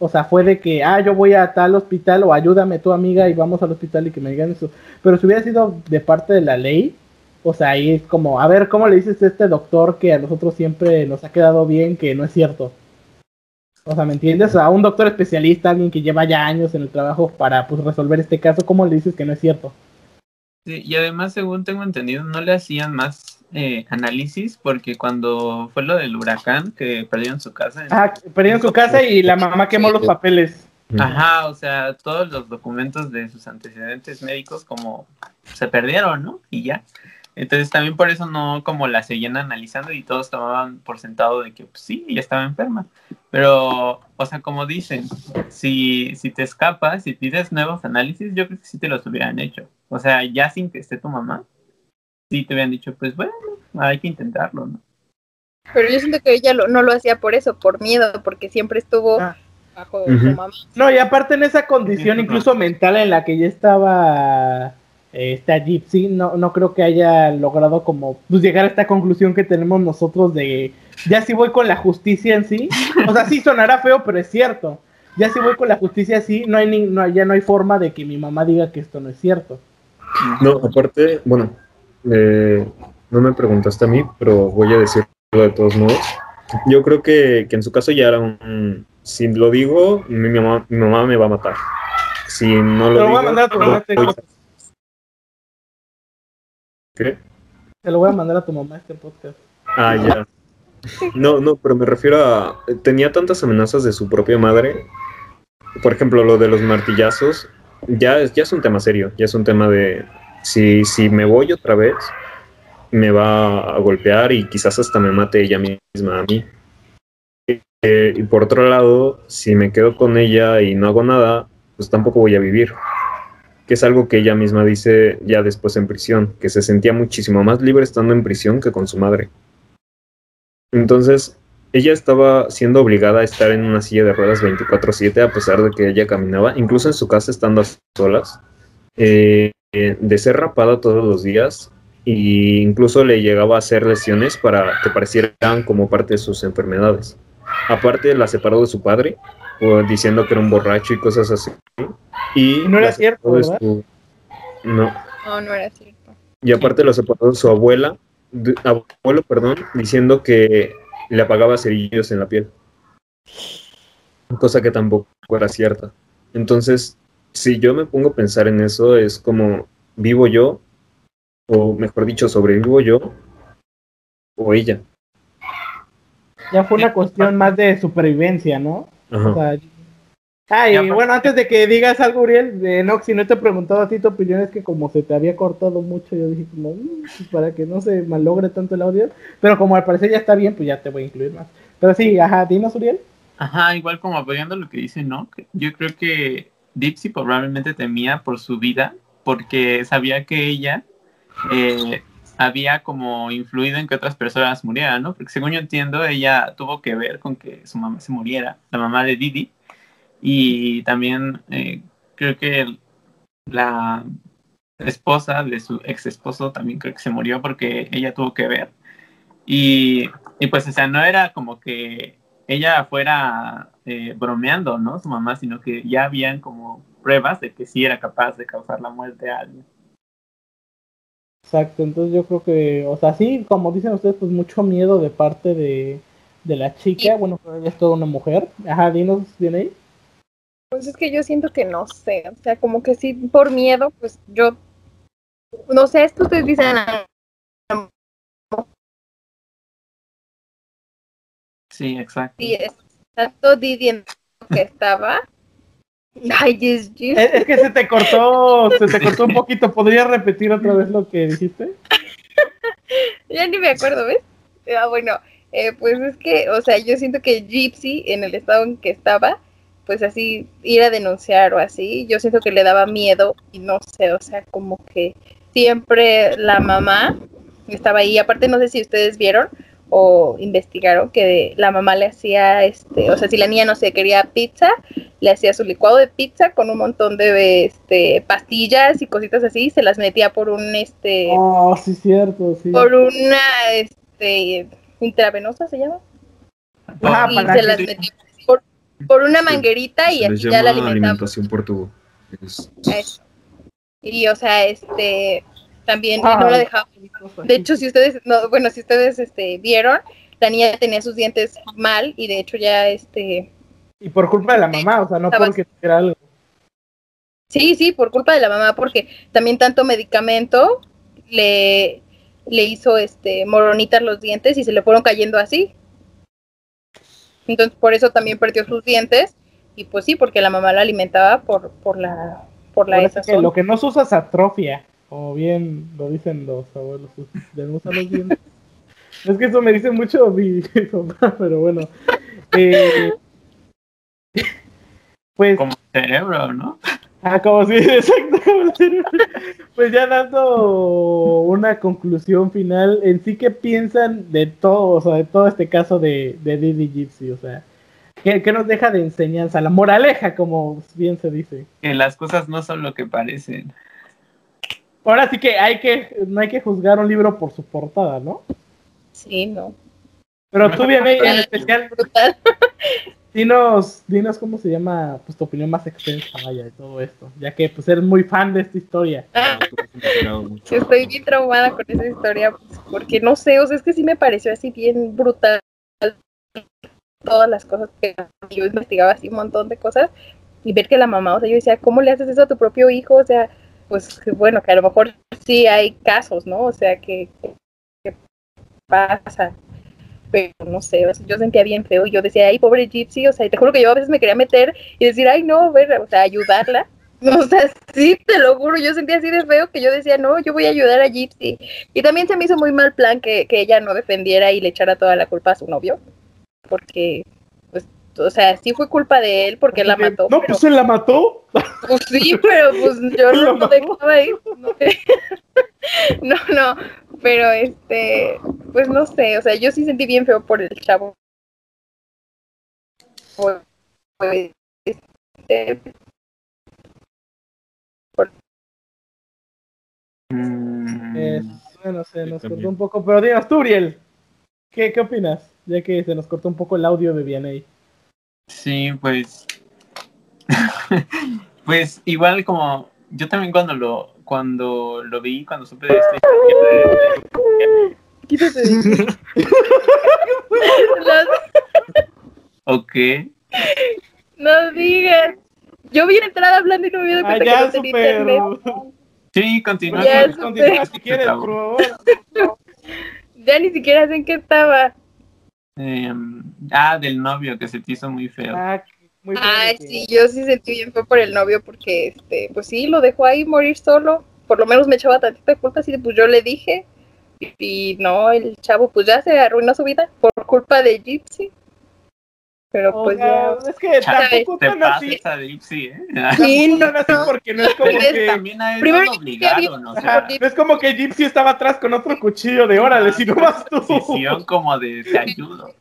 [SPEAKER 2] O sea, fue de que, ah, yo voy a tal hospital o ayúdame tu amiga y vamos al hospital y que me digan eso. Pero si hubiera sido de parte de la ley, o sea, ahí es como, a ver, ¿cómo le dices a este doctor que a nosotros siempre nos ha quedado bien que no es cierto? O sea, ¿me entiendes? A un doctor especialista, alguien que lleva ya años en el trabajo para pues, resolver este caso, ¿cómo le dices que no es cierto?
[SPEAKER 3] Sí, y además, según tengo entendido, no le hacían más eh, análisis porque cuando fue lo del huracán que perdieron su casa.
[SPEAKER 2] Ah, perdieron su casa y la mamá quemó los papeles.
[SPEAKER 3] Ajá, o sea, todos los documentos de sus antecedentes médicos como se perdieron, ¿no? Y ya. Entonces también por eso no como la seguían analizando y todos tomaban por sentado de que pues, sí, ella estaba enferma. Pero, o sea, como dicen, si, si te escapas, si pides nuevos análisis, yo creo que sí te los hubieran hecho. O sea, ya sin que esté tu mamá, sí te hubieran dicho, pues bueno, hay que intentarlo, ¿no?
[SPEAKER 5] Pero yo siento que ella no lo hacía por eso, por miedo, porque siempre estuvo ah. bajo su mamá.
[SPEAKER 2] No, y aparte en esa condición incluso mental en la que ya estaba esta Gypsy, no, no creo que haya logrado como pues, llegar a esta conclusión que tenemos nosotros de ya si voy con la justicia en sí, o sea, sí sonará feo, pero es cierto. Ya si voy con la justicia sí, no hay ni, no, ya no hay forma de que mi mamá diga que esto no es cierto.
[SPEAKER 4] No, aparte, bueno, eh, no me preguntaste a mí, pero voy a decirlo de todos modos. Yo creo que, que en su caso ya era un, si lo digo, mi mamá, mi mamá me va a matar. Si no lo, digo,
[SPEAKER 2] ¿Qué? Te lo voy a mandar a tu mamá este podcast.
[SPEAKER 4] Ah, ya. No, no, pero me refiero a. Tenía tantas amenazas de su propia madre. Por ejemplo, lo de los martillazos. Ya, ya es un tema serio. Ya es un tema de. Si, si me voy otra vez, me va a golpear y quizás hasta me mate ella misma a mí. Eh, y por otro lado, si me quedo con ella y no hago nada, pues tampoco voy a vivir que es algo que ella misma dice ya después en prisión, que se sentía muchísimo más libre estando en prisión que con su madre. Entonces, ella estaba siendo obligada a estar en una silla de ruedas 24/7 a pesar de que ella caminaba, incluso en su casa estando a solas, eh, de ser rapada todos los días e incluso le llegaba a hacer lesiones para que parecieran como parte de sus enfermedades. Aparte, la separó de su padre, diciendo que era un borracho y cosas así. Y
[SPEAKER 2] no era cierto, ¿verdad?
[SPEAKER 4] No.
[SPEAKER 5] No, no era cierto.
[SPEAKER 4] Y aparte lo separó su abuela, abuelo, perdón, diciendo que le apagaba cerillos en la piel. Cosa que tampoco era cierta. Entonces, si yo me pongo a pensar en eso, es como, ¿vivo yo? O mejor dicho, ¿sobrevivo yo? ¿O ella?
[SPEAKER 2] Ya fue una cuestión más de supervivencia, ¿no? Ajá. Ay, bueno, antes de que digas algo, Uriel, de Nox, si no te he preguntado a ti tu opinión, es que como se te había cortado mucho, yo dije como, mm, pues para que no se malogre tanto el audio, pero como al parecer ya está bien, pues ya te voy a incluir más. Pero sí, ajá, dinos, Uriel.
[SPEAKER 3] Ajá, igual como apoyando lo que dice Nox, yo creo que Dipsy probablemente temía por su vida, porque sabía que ella eh, había como influido en que otras personas murieran, ¿no? Porque según yo entiendo, ella tuvo que ver con que su mamá se muriera, la mamá de Didi y también eh, creo que la esposa de su ex esposo también creo que se murió porque ella tuvo que ver. Y, y pues, o sea, no era como que ella fuera eh, bromeando, ¿no? Su mamá, sino que ya habían como pruebas de que sí era capaz de causar la muerte a alguien.
[SPEAKER 2] Exacto, entonces yo creo que, o sea, sí, como dicen ustedes, pues mucho miedo de parte de, de la chica, bueno, pero ella es toda una mujer. Ajá, dinos, ¿viene ahí?
[SPEAKER 5] Pues es que yo siento que no sé, o sea, como que sí, por miedo, pues yo, no sé, esto ustedes dicen...
[SPEAKER 3] Sí, exacto.
[SPEAKER 5] Sí, es tanto Didi que estaba. Ay,
[SPEAKER 2] es, es, que se te cortó, se te cortó un poquito. ¿Podrías repetir otra vez lo que dijiste? *laughs*
[SPEAKER 5] ya ni me acuerdo, ¿ves? Ah, bueno, eh, pues es que, o sea, yo siento que Gypsy, en el estado en que estaba, pues así ir a denunciar o así, yo siento que le daba miedo y no sé, o sea, como que siempre la mamá estaba ahí, aparte no sé si ustedes vieron, o investigaron que la mamá le hacía, este, o sea, si la niña no se quería pizza, le hacía su licuado de pizza con un montón de este, pastillas y cositas así, se las metía por un, este,
[SPEAKER 2] Oh, sí, cierto, sí.
[SPEAKER 5] por una, este, intravenosa se llama,
[SPEAKER 2] Ah,
[SPEAKER 5] y
[SPEAKER 2] para
[SPEAKER 5] se las metía por, una manguerita y así ya la alimentaba.
[SPEAKER 6] alimentación por tubo. Es-
[SPEAKER 5] Eso. Y, o sea, este, también
[SPEAKER 2] Ah,
[SPEAKER 5] no la dejaba De hecho, si ustedes, no, bueno, si ustedes este, vieron, la niña tenía sus dientes mal y de hecho ya, este,
[SPEAKER 2] Y por culpa de la mamá, o sea, no
[SPEAKER 5] Estaba-
[SPEAKER 2] porque tuviera algo.
[SPEAKER 5] sí, sí, por culpa de la mamá, porque también tanto medicamento le, le hizo, este, moronitas los dientes y se le fueron cayendo así. Entonces, por eso también perdió sus dientes y pues sí, porque la mamá la alimentaba por, por la, por la esa
[SPEAKER 2] que lo que no se usa es atrofia, o bien lo dicen los abuelos, debemos usar los dientes. es que eso me dice mucho mi *laughs* papá, pero bueno. Eh, pues,
[SPEAKER 3] Como cerebro, ¿no?
[SPEAKER 2] Ah, como si, *laughs* exacto, pues ya dando una conclusión final, en sí que piensan de todo, o sea, de todo este caso de, de Didi Gypsy, o sea, ¿qué, qué nos deja de enseñanza? La moraleja, como bien se dice.
[SPEAKER 3] Que las cosas no son lo que parecen.
[SPEAKER 2] Ahora sí que hay que, no hay que juzgar un libro por su portada, ¿no?
[SPEAKER 5] Sí, no.
[SPEAKER 2] Pero tú bien en especial,
[SPEAKER 5] Brutal.
[SPEAKER 2] Dinos, dinos cómo se llama pues tu opinión más extensa vaya de todo esto, ya que pues eres muy fan de esta historia.
[SPEAKER 5] Ah, *laughs* estoy bien traumada con esa historia, pues, porque no sé, o sea, es que sí me pareció así bien brutal todas las cosas que yo investigaba así un montón de cosas y ver que la mamá, o sea, yo decía, ¿cómo le haces eso a tu propio hijo? O sea, pues bueno, que a lo mejor sí hay casos, ¿no? O sea, que, que pasa. Pero no sé, o sea, yo sentía bien feo y yo decía, ay, pobre Gypsy, o sea, y te juro que yo a veces me quería meter y decir, ay, no, ver, o sea, ayudarla. *laughs* O sea, sí, te lo juro, yo sentía así de feo que yo decía, no, yo voy a ayudar a Gypsy. Y también se me hizo muy mal plan que, que ella no defendiera y le echara toda la culpa a su novio. Porque, pues, o sea, sí fue culpa de él porque la mató.
[SPEAKER 2] No,
[SPEAKER 5] pero,
[SPEAKER 2] pues él la mató.
[SPEAKER 5] pues sí, pero pues yo *laughs* no
[SPEAKER 2] mató.
[SPEAKER 5] dejaba ahí. *laughs* No, no, no, pero este, pues no sé, o sea, yo sí sentí bien feo por el chavo. Este,
[SPEAKER 3] Mm,
[SPEAKER 2] Eh, bueno, se nos cortó un poco, pero dinos tú, Uriel, ¿qué, ¿qué opinas? Ya que se nos cortó un poco el audio de Vianey.
[SPEAKER 3] Sí, pues. *laughs* pues igual como. Yo también cuando lo cuando lo vi, cuando supe de historia,
[SPEAKER 5] quítate de. No, *laughs*
[SPEAKER 3] ok.
[SPEAKER 5] no digas. Yo vi entrada hablando y no me di
[SPEAKER 2] Ah,
[SPEAKER 5] cuenta que
[SPEAKER 2] ya,
[SPEAKER 5] no tenía
[SPEAKER 2] súper.
[SPEAKER 5] internet.
[SPEAKER 3] Sí, continúa.
[SPEAKER 5] Ya.
[SPEAKER 2] Continúa si quieres, por favor. *laughs*
[SPEAKER 5] Ya ni siquiera sé en qué estaba.
[SPEAKER 3] Em, ah, del novio que se te hizo muy feo.
[SPEAKER 2] Ah, muy
[SPEAKER 5] Ay, sí, yo sí sentí bien fue por el novio porque, este, pues sí, lo dejó ahí morir solo. Por lo menos me echaba tantita culpa, así de, pues yo le dije. Y, y no, el chavo pues ya se arruinó su vida por culpa de Gypsy. Pero pues ya.
[SPEAKER 2] es que tampoco
[SPEAKER 3] te
[SPEAKER 2] tan así.
[SPEAKER 3] a Dipsy, ¿eh? *laughs*
[SPEAKER 5] Sí,
[SPEAKER 2] así
[SPEAKER 5] no.
[SPEAKER 2] porque no es como
[SPEAKER 3] es
[SPEAKER 2] que.
[SPEAKER 3] también a él
[SPEAKER 5] Primero
[SPEAKER 3] no obligaron, o sea,
[SPEAKER 2] no es como que Gypsy estaba atrás con otro cuchillo de órale, si no vas tú.
[SPEAKER 3] decisión como de te ayudo.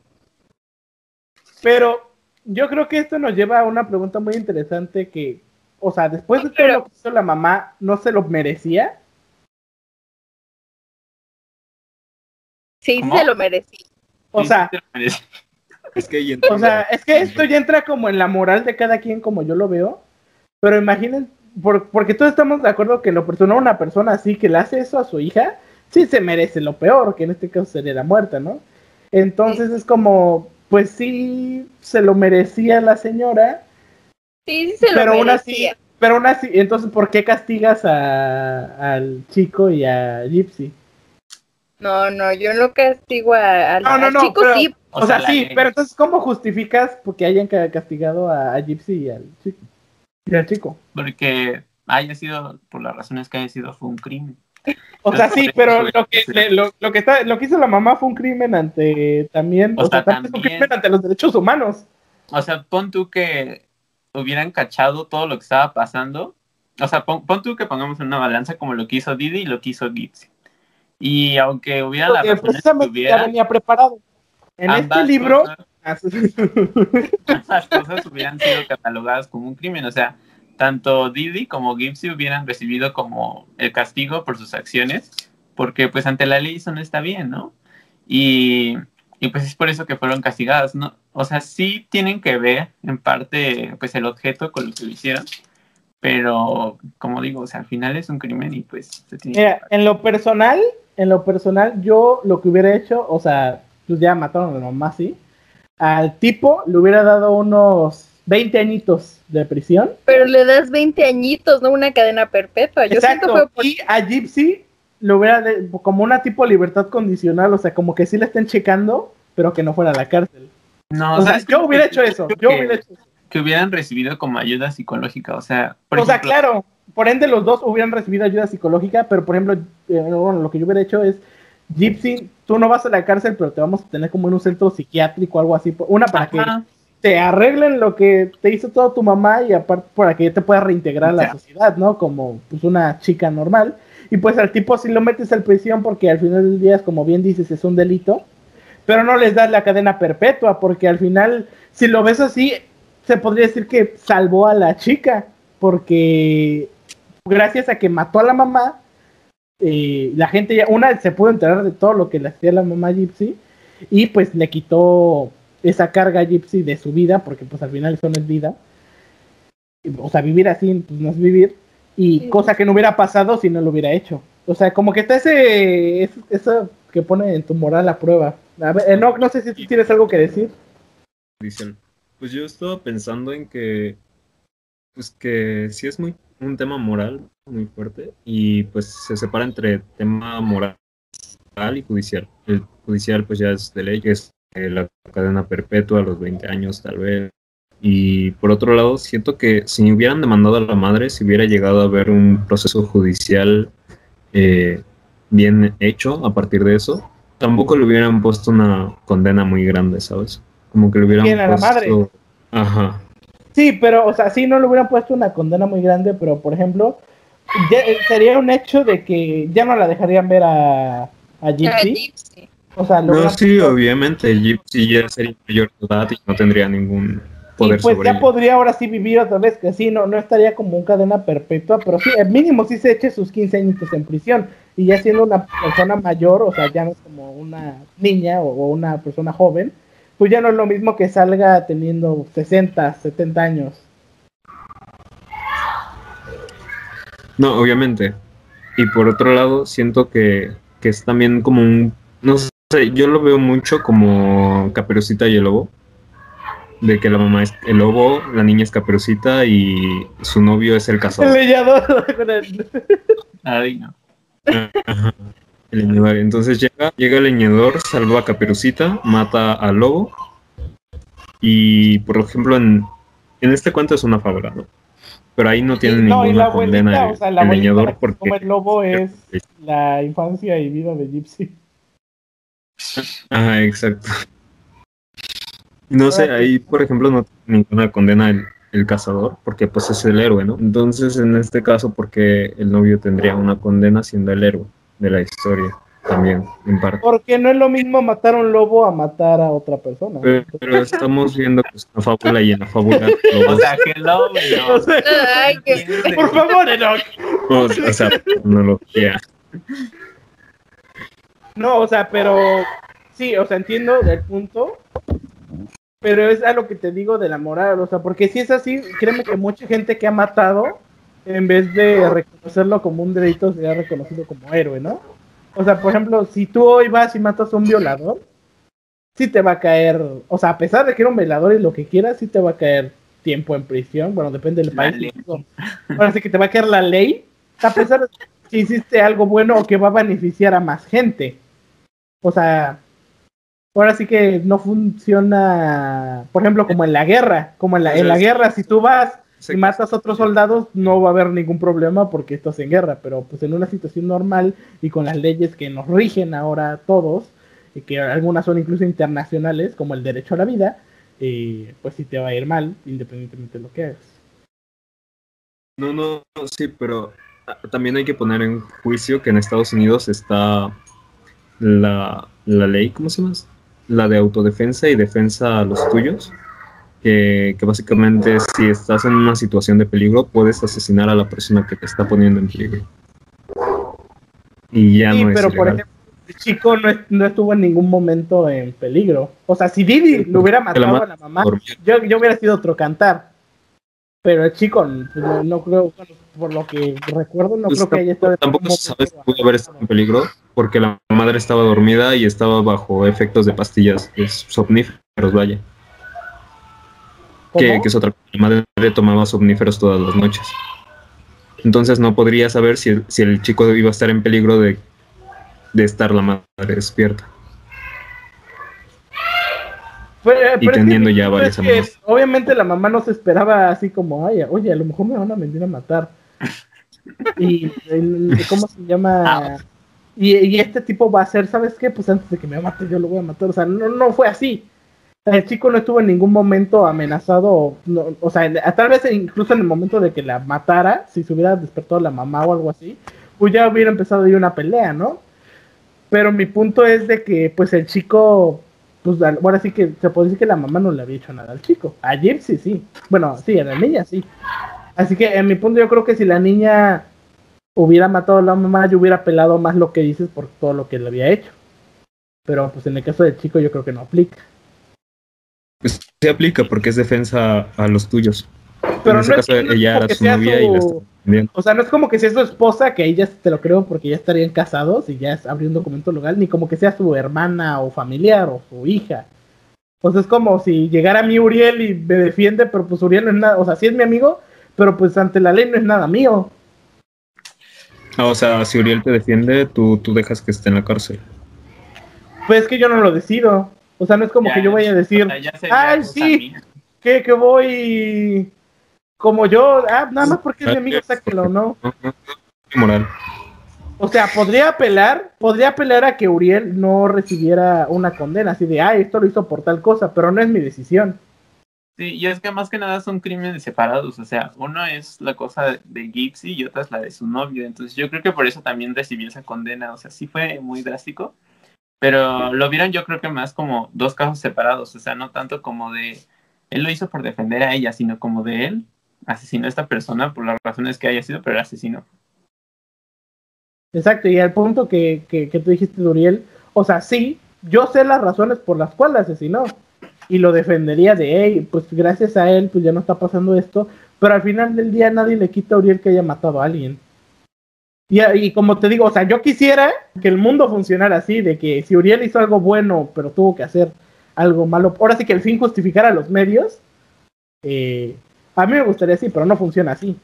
[SPEAKER 2] Pero yo creo que esto nos lleva a una pregunta muy interesante que, o sea, después de todo lo que hizo la mamá, ¿no se lo merecía?
[SPEAKER 5] Sí, se lo merecí.
[SPEAKER 2] O
[SPEAKER 3] Sí,
[SPEAKER 2] sea. *laughs*
[SPEAKER 6] Es que entra
[SPEAKER 2] o sea, es que esto ya entra como en la moral de cada quien como yo lo veo, pero imaginen, por- porque todos estamos de acuerdo que lo personal una persona así que le hace eso a su hija, sí se merece lo peor, que en este caso sería la muerte, ¿no? Entonces es como, pues sí se lo merecía la señora,
[SPEAKER 5] Sí, sí se lo
[SPEAKER 2] pero aún así,
[SPEAKER 5] merecía.
[SPEAKER 2] pero aún así, entonces ¿por qué castigas a- al chico y a Gypsy?
[SPEAKER 5] No, no, yo no castigo a- al,
[SPEAKER 2] No, no,
[SPEAKER 5] al
[SPEAKER 2] no,
[SPEAKER 5] chico,
[SPEAKER 2] pero-
[SPEAKER 5] sí.
[SPEAKER 2] O, sea, sí,
[SPEAKER 3] ley.
[SPEAKER 2] pero entonces ¿cómo justificas porque hayan ca- castigado a, a Gypsy y al chico? Y al chico.
[SPEAKER 3] Porque haya sido, por las razones que haya sido, fue un crimen.
[SPEAKER 2] O sea, sí, pero lo que, le- lo, lo que está, lo que hizo la mamá fue un crimen ante también,
[SPEAKER 3] O
[SPEAKER 2] o, sea,
[SPEAKER 3] sea,
[SPEAKER 2] también es un
[SPEAKER 3] también-
[SPEAKER 2] crimen ante los derechos humanos.
[SPEAKER 3] O sea, pon tú que hubieran cachado todo lo que estaba pasando. O sea, pon, pon tú que pongamos en una balanza como lo que hizo Didi y lo que hizo Gipsy. Y aunque hubiera la
[SPEAKER 2] Porque
[SPEAKER 3] que
[SPEAKER 2] precisamente ya
[SPEAKER 3] hubiera,
[SPEAKER 2] venía preparado. En este libro,
[SPEAKER 3] cosas- *laughs* *laughs* ambas cosas hubieran sido catalogadas como un crimen. O sea, tanto Didi como Gipsy hubieran recibido como el castigo por sus acciones, porque pues ante la ley eso no está bien, ¿no? Y, y pues es por eso que fueron castigadas, ¿no? O sea, sí tienen que ver en parte pues el objeto con lo que lo hicieron, pero como digo, o sea, al final es un crimen y pues se tiene
[SPEAKER 2] Mira,
[SPEAKER 3] que
[SPEAKER 2] en lo personal, en lo personal, yo lo que hubiera hecho, o sea, pues ya mataron a la mamá, sí. Al tipo le hubiera dado unos 20 añitos de prisión.
[SPEAKER 5] Pero le das 20 añitos, no una cadena perpetua. Yo siento
[SPEAKER 2] Exacto.
[SPEAKER 5] por...
[SPEAKER 2] Y a Gypsy le hubiera de- como una tipo libertad condicional, o sea, como que sí le estén checando, pero que no fuera a la cárcel.
[SPEAKER 3] No,
[SPEAKER 2] o sea,
[SPEAKER 3] ¿sabes
[SPEAKER 2] yo hubiera hecho eso. Yo
[SPEAKER 3] que-
[SPEAKER 2] hubiera hecho eso.
[SPEAKER 3] que hubieran recibido como ayuda psicológica, o sea, por
[SPEAKER 2] o sea, claro, por ende los dos hubieran recibido ayuda psicológica, pero por ejemplo, eh, bueno, lo que yo hubiera hecho es, Gypsy, tú no vas a la cárcel, pero te vamos a tener como en un centro psiquiátrico o algo así. Una para que te arreglen lo que te hizo toda tu mamá y aparte para que te puedas reintegrar a la sociedad, ¿no? Como pues una chica normal. Y pues al tipo si lo metes a prisión porque al final del día, como bien dices, es un delito, pero no les das la cadena perpetua porque al final, si lo ves así, se podría decir que salvó a la chica porque gracias a que mató a la mamá, eh, la gente ya, una se pudo enterar de todo lo que le hacía la mamá Gypsy y pues le quitó esa carga Gypsy de su vida, porque pues al final eso no es vida. O sea, vivir así pues, no es vivir. Y
[SPEAKER 5] Sí.
[SPEAKER 2] cosa que no hubiera pasado si no lo hubiera hecho. O sea, como que está ese, es- eso que pone en tu moral a prueba. A ver, Enoch, no sé si tú tienes algo que decir.
[SPEAKER 4] Dicen. Pues yo estaba pensando en que, pues que sí es muy un tema moral muy fuerte y pues se separa entre tema moral y judicial. El judicial pues ya es de ley, es eh, la cadena perpetua a los 20 años tal vez. Y por otro lado, siento que si hubieran demandado a la madre, si hubiera llegado a haber un proceso judicial eh, bien hecho a partir de eso, tampoco le hubieran puesto una condena muy grande, ¿sabes? Como que le hubieran
[SPEAKER 2] ¿Quién, a la
[SPEAKER 4] puesto...
[SPEAKER 2] madre?
[SPEAKER 4] Ajá.
[SPEAKER 2] Sí, pero, o sea, sí, no le hubieran puesto una condena muy grande, pero por ejemplo, ya- eh, sería un hecho de que ya no la dejarían ver a, a Gypsy. O sea,
[SPEAKER 4] No, sí, obviamente, Gypsy ya sería mayor de edad y no tendría ningún
[SPEAKER 2] Y
[SPEAKER 4] poder
[SPEAKER 2] pues
[SPEAKER 4] sobre
[SPEAKER 2] ya
[SPEAKER 4] ella.
[SPEAKER 2] podría ahora sí vivir otra vez, que sí, no, no estaría como un cadena perpetua, pero sí, el mínimo sí se eche sus 15 añitos en prisión. Y ya siendo una persona mayor, o sea, ya no es como una niña o, o una persona joven, pues ya no es lo mismo que salga teniendo 60, 70 años.
[SPEAKER 4] No, obviamente. Y por otro lado, siento que, que es también como un... No sé, yo lo veo mucho como Caperucita y el Lobo. De que la mamá es el lobo, la niña es Caperucita y su novio es el
[SPEAKER 2] El
[SPEAKER 4] cazador. *laughs*
[SPEAKER 2] el-
[SPEAKER 3] ay, no.
[SPEAKER 4] El leñador. Entonces llega, llega el leñador, salva a Caperucita, mata al lobo. Y por ejemplo, en, en este cuento es una fábula, ¿no? Pero ahí no tiene
[SPEAKER 2] no, y la
[SPEAKER 4] ninguna condena
[SPEAKER 2] abuelita,
[SPEAKER 4] el,
[SPEAKER 2] o sea, la
[SPEAKER 4] el leñador porque
[SPEAKER 2] come el lobo es la infancia y vida de Gypsy.
[SPEAKER 4] Ajá, exacto. No sé, ahí por ejemplo no tiene ninguna condena el, el cazador, porque pues es el héroe, ¿no? Entonces en este caso, porque el novio tendría una condena siendo el héroe de la historia, también, en parte.
[SPEAKER 2] Porque no es lo mismo matar a un lobo a matar a otra persona.
[SPEAKER 4] Pero, pero estamos viendo que es una fábula y en la fábula *laughs*
[SPEAKER 3] O
[SPEAKER 4] todos-
[SPEAKER 3] sea, hello, no.
[SPEAKER 2] O sea,
[SPEAKER 5] Ay, que...
[SPEAKER 2] por favor, Enoch. *laughs*
[SPEAKER 4] o, o sea, tecnología.
[SPEAKER 2] No, o sea, pero sí, o sea, entiendo el punto, pero es a lo que te digo de la moral, o sea, porque si es así, créeme que mucha gente que ha matado, en vez de reconocerlo como un delito, sería reconocido como héroe, ¿no? O sea, por ejemplo, si tú hoy vas y matas a un violador, sí te va a caer, o sea, a pesar de que era un violador y lo que quieras, sí te va a caer tiempo en prisión, bueno, depende del país.
[SPEAKER 3] ley.
[SPEAKER 2] Ahora sí que te va a caer la ley, a pesar de que hiciste algo bueno o que va a beneficiar a más gente. O sea, ahora sí que no funciona, por ejemplo, como en la guerra, como en la, en la guerra, si tú vas y matas a otros soldados, no va a haber ningún problema porque estás en guerra, pero pues en una situación normal y con las leyes que nos rigen ahora todos, y que algunas son incluso internacionales, como el derecho a la vida, eh, pues sí te va a ir mal, independientemente de lo que hagas.
[SPEAKER 4] No, no, no, sí, pero también hay que poner en juicio que en Estados Unidos está la, la ley, ¿cómo se llama? La de autodefensa y defensa a los tuyos. Que, que básicamente si estás en una situación de peligro puedes asesinar a la persona que te está poniendo en peligro. Y ya
[SPEAKER 2] Sí,
[SPEAKER 4] no es
[SPEAKER 2] pero por
[SPEAKER 4] ilegal.
[SPEAKER 2] ejemplo, el chico no, es- no estuvo en ningún momento en peligro. O sea, si Didi le hubiera
[SPEAKER 4] la
[SPEAKER 2] matado
[SPEAKER 4] ma-
[SPEAKER 2] a la mamá, yo, yo hubiera sido otro cantar. Pero el chico, no, no creo, por lo que recuerdo, no
[SPEAKER 4] Pues
[SPEAKER 2] creo que haya estado
[SPEAKER 4] Tampoco se sabe si pudo haber estado en peligro porque la madre estaba dormida y estaba bajo efectos de pastillas es somníferos, vaya. Que, es otra cosa. La madre tomaba somníferos todas las noches. Entonces no podría saber si el, si el chico iba a estar en peligro de, de estar la madre despierta.
[SPEAKER 2] Pero- pero es que
[SPEAKER 4] teniendo ya varias
[SPEAKER 2] es que,
[SPEAKER 4] amenazas.
[SPEAKER 2] Obviamente la mamá no se esperaba así como, ay, oye, a lo mejor me van a venir a matar. y el- ¿cómo se llama? Y, y este tipo va a ser, ¿sabes qué? Pues antes de que me mate yo lo voy a matar. O sea, no, no fue así. El chico no estuvo en ningún momento amenazado, o, no- o sea, en- tal vez incluso en el momento de que la matara, si se hubiera despertado la mamá o algo así, pues ya hubiera empezado ahí una pelea, ¿no? Pero mi punto es de que, pues el chico, pues ahora sí que se puede decir que la mamá no le había hecho nada al chico. A Gypsy sí. Bueno, sí, a la niña sí. Así que en mi punto yo creo que si la niña hubiera matado a la mamá, yo hubiera pelado más lo que dices por todo lo que le había hecho. Pero pues en el caso del chico yo creo que no aplica.
[SPEAKER 4] Pues se aplica porque es defensa a los tuyos.
[SPEAKER 2] Pero
[SPEAKER 4] en ese
[SPEAKER 2] no es-
[SPEAKER 4] caso ella era su novia y la defendiendo.
[SPEAKER 2] O sea, no es como que sea su esposa, que ahí ya te lo creo porque ya estarían casados y ya es- habría un documento legal, ni como que sea su hermana o familiar o su hija. O sea, es como si llegara mi Uriel y me defiende, pero pues Uriel no es nada, o sea, sí es mi amigo, pero pues ante la ley no es nada mío.
[SPEAKER 4] Ah, o sea, si Uriel te defiende, tú, tú dejas que esté en la cárcel.
[SPEAKER 2] Pues es que yo no lo decido. O sea, no es como
[SPEAKER 3] Ya,
[SPEAKER 2] que yo vaya a decir,
[SPEAKER 3] o sea, ya sería
[SPEAKER 2] ay, sí, que, que voy como yo, ah, nada más porque es mi amigo, sáquelo, ¿no?
[SPEAKER 4] Moral.
[SPEAKER 2] O sea, podría apelar, podría apelar a que Uriel no recibiera una condena, así de, ay, esto lo hizo por tal cosa, pero no es mi decisión.
[SPEAKER 3] Sí, y es que más que nada son crímenes separados, o sea, uno es la cosa de Gypsy y otra es la de su novio, entonces yo creo que por eso también recibió esa condena, o sea, sí fue muy drástico, pero lo vieron yo creo que más como dos casos separados, o sea, no tanto como de, él lo hizo por defender a ella, sino como de él, asesinó a esta persona por las razones que haya sido, pero el asesino.
[SPEAKER 2] Exacto, y al punto que, que, que tú dijiste de Uriel, o sea, sí, yo sé las razones por las cuales asesinó, y lo defendería de, hey, pues gracias a él, pues ya no está pasando esto, pero al final del día nadie le quita a Uriel que haya matado a alguien. Y, y como te digo, o sea, yo quisiera que el mundo funcionara así, de que si Uriel hizo algo bueno, pero tuvo que hacer algo malo, ahora sí que el fin justificara los medios, eh, a mí me gustaría así, pero no funciona así.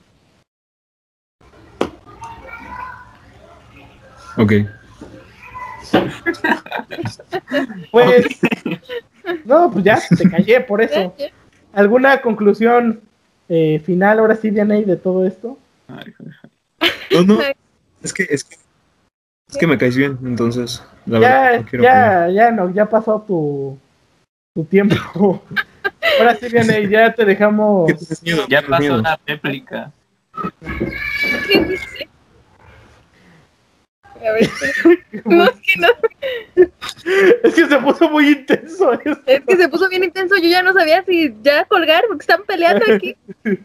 [SPEAKER 4] Ok.
[SPEAKER 2] Pues, no, pues ya, te callé por eso. ¿Alguna conclusión eh, final ahora sí, Dianey, de todo esto?
[SPEAKER 3] Ay, joder.
[SPEAKER 4] No, no. Es que, es que, es que me caes bien, entonces. La
[SPEAKER 2] ya,
[SPEAKER 4] verdad, no
[SPEAKER 2] ya, ya, no, ya pasó tu, tu tiempo. Ahora sí, Dianey, ya te dejamos.
[SPEAKER 4] ¿Qué tienes miedo?
[SPEAKER 3] Ya
[SPEAKER 4] ¿Tienes
[SPEAKER 3] pasó
[SPEAKER 4] miedo?
[SPEAKER 3] la réplica.
[SPEAKER 5] ¿Qué dice? A ver, *laughs* no, es que no,
[SPEAKER 2] Es que se puso muy intenso esto.
[SPEAKER 5] es que se puso bien intenso, yo ya no sabía si ya colgar porque están peleando aquí.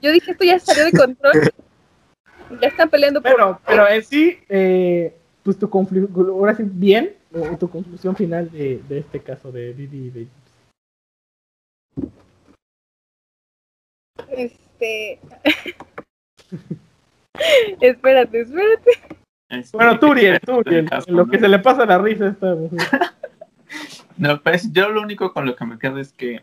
[SPEAKER 5] Yo dije, esto ya salió de control. Ya están peleando por...
[SPEAKER 2] Pero, pero en sí, eh, pues tu conclusión, ahora sí, bien, o tu conclusión final de, de este caso de Didi y de
[SPEAKER 5] Este... *laughs* espérate, espérate.
[SPEAKER 3] Este,
[SPEAKER 2] Bueno, tú, Uriel, tú,
[SPEAKER 3] el
[SPEAKER 2] Uriel,
[SPEAKER 3] caso,
[SPEAKER 2] en lo
[SPEAKER 3] ¿no?
[SPEAKER 2] que se le pasa la risa a esta mujer. *laughs*
[SPEAKER 3] No, pues yo lo único con lo que me quedo es que,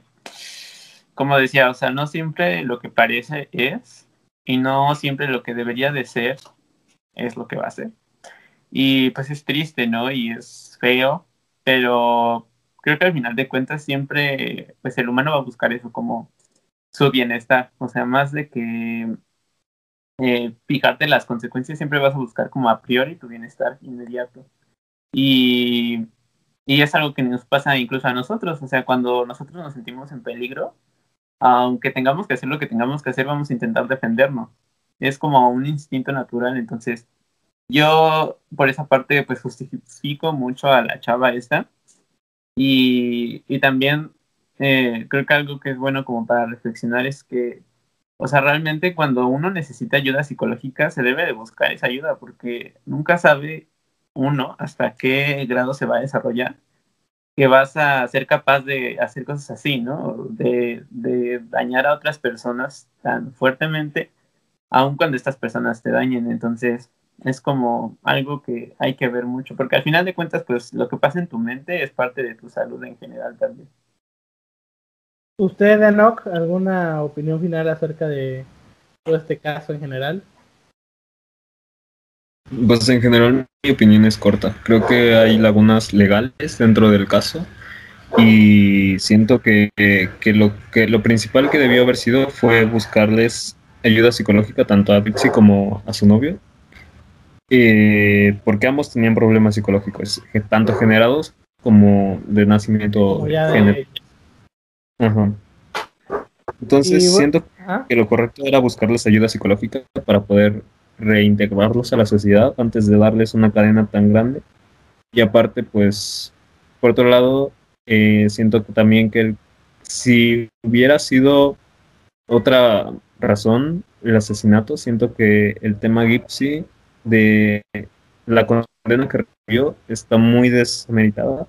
[SPEAKER 3] como decía, o sea, no siempre lo que parece es y no siempre lo que debería de ser es lo que va a ser. Y pues es triste, ¿no? Y es feo, pero creo que al final de cuentas siempre, pues el humano va a buscar eso como su bienestar, o sea, más de que eh, fijarte las consecuencias, siempre vas a buscar como a priori tu bienestar inmediato. Y y es algo que nos pasa incluso a nosotros, o sea, cuando nosotros nos sentimos en peligro, aunque tengamos que hacer lo que tengamos que hacer, vamos a intentar defendernos. es como un instinto natural, entonces yo por esa parte pues justifico mucho a la chava esta y, y también eh, creo que algo que es bueno como para reflexionar es que, o sea, realmente cuando uno necesita ayuda psicológica se debe de buscar esa ayuda porque nunca sabe uno hasta qué grado se va a desarrollar que vas a ser capaz de hacer cosas así, ¿no? De, de dañar a otras personas tan fuertemente, aun cuando estas personas te dañen. Entonces, es como algo que hay que ver mucho, porque al final de cuentas, pues lo que pasa en tu mente es parte de tu salud en general también.
[SPEAKER 2] ¿Usted, Enoch, alguna opinión final acerca de todo este caso en general?
[SPEAKER 4] Pues en general mi opinión es corta. Creo que hay lagunas legales dentro del caso y siento que, que, lo, que lo principal que debió haber sido fue buscarles ayuda psicológica tanto a Dixie como a su novio, eh, porque ambos tenían problemas psicológicos, tanto generados como de nacimiento. Entonces siento que lo correcto era buscarles ayuda psicológica para poder reintegrarlos a la sociedad antes de darles una cadena tan grande. Y aparte, pues, por otro lado, eh, siento también que si hubiera sido otra razón el asesinato, siento que el tema Gipsy de la condena que recibió está muy desmeritada,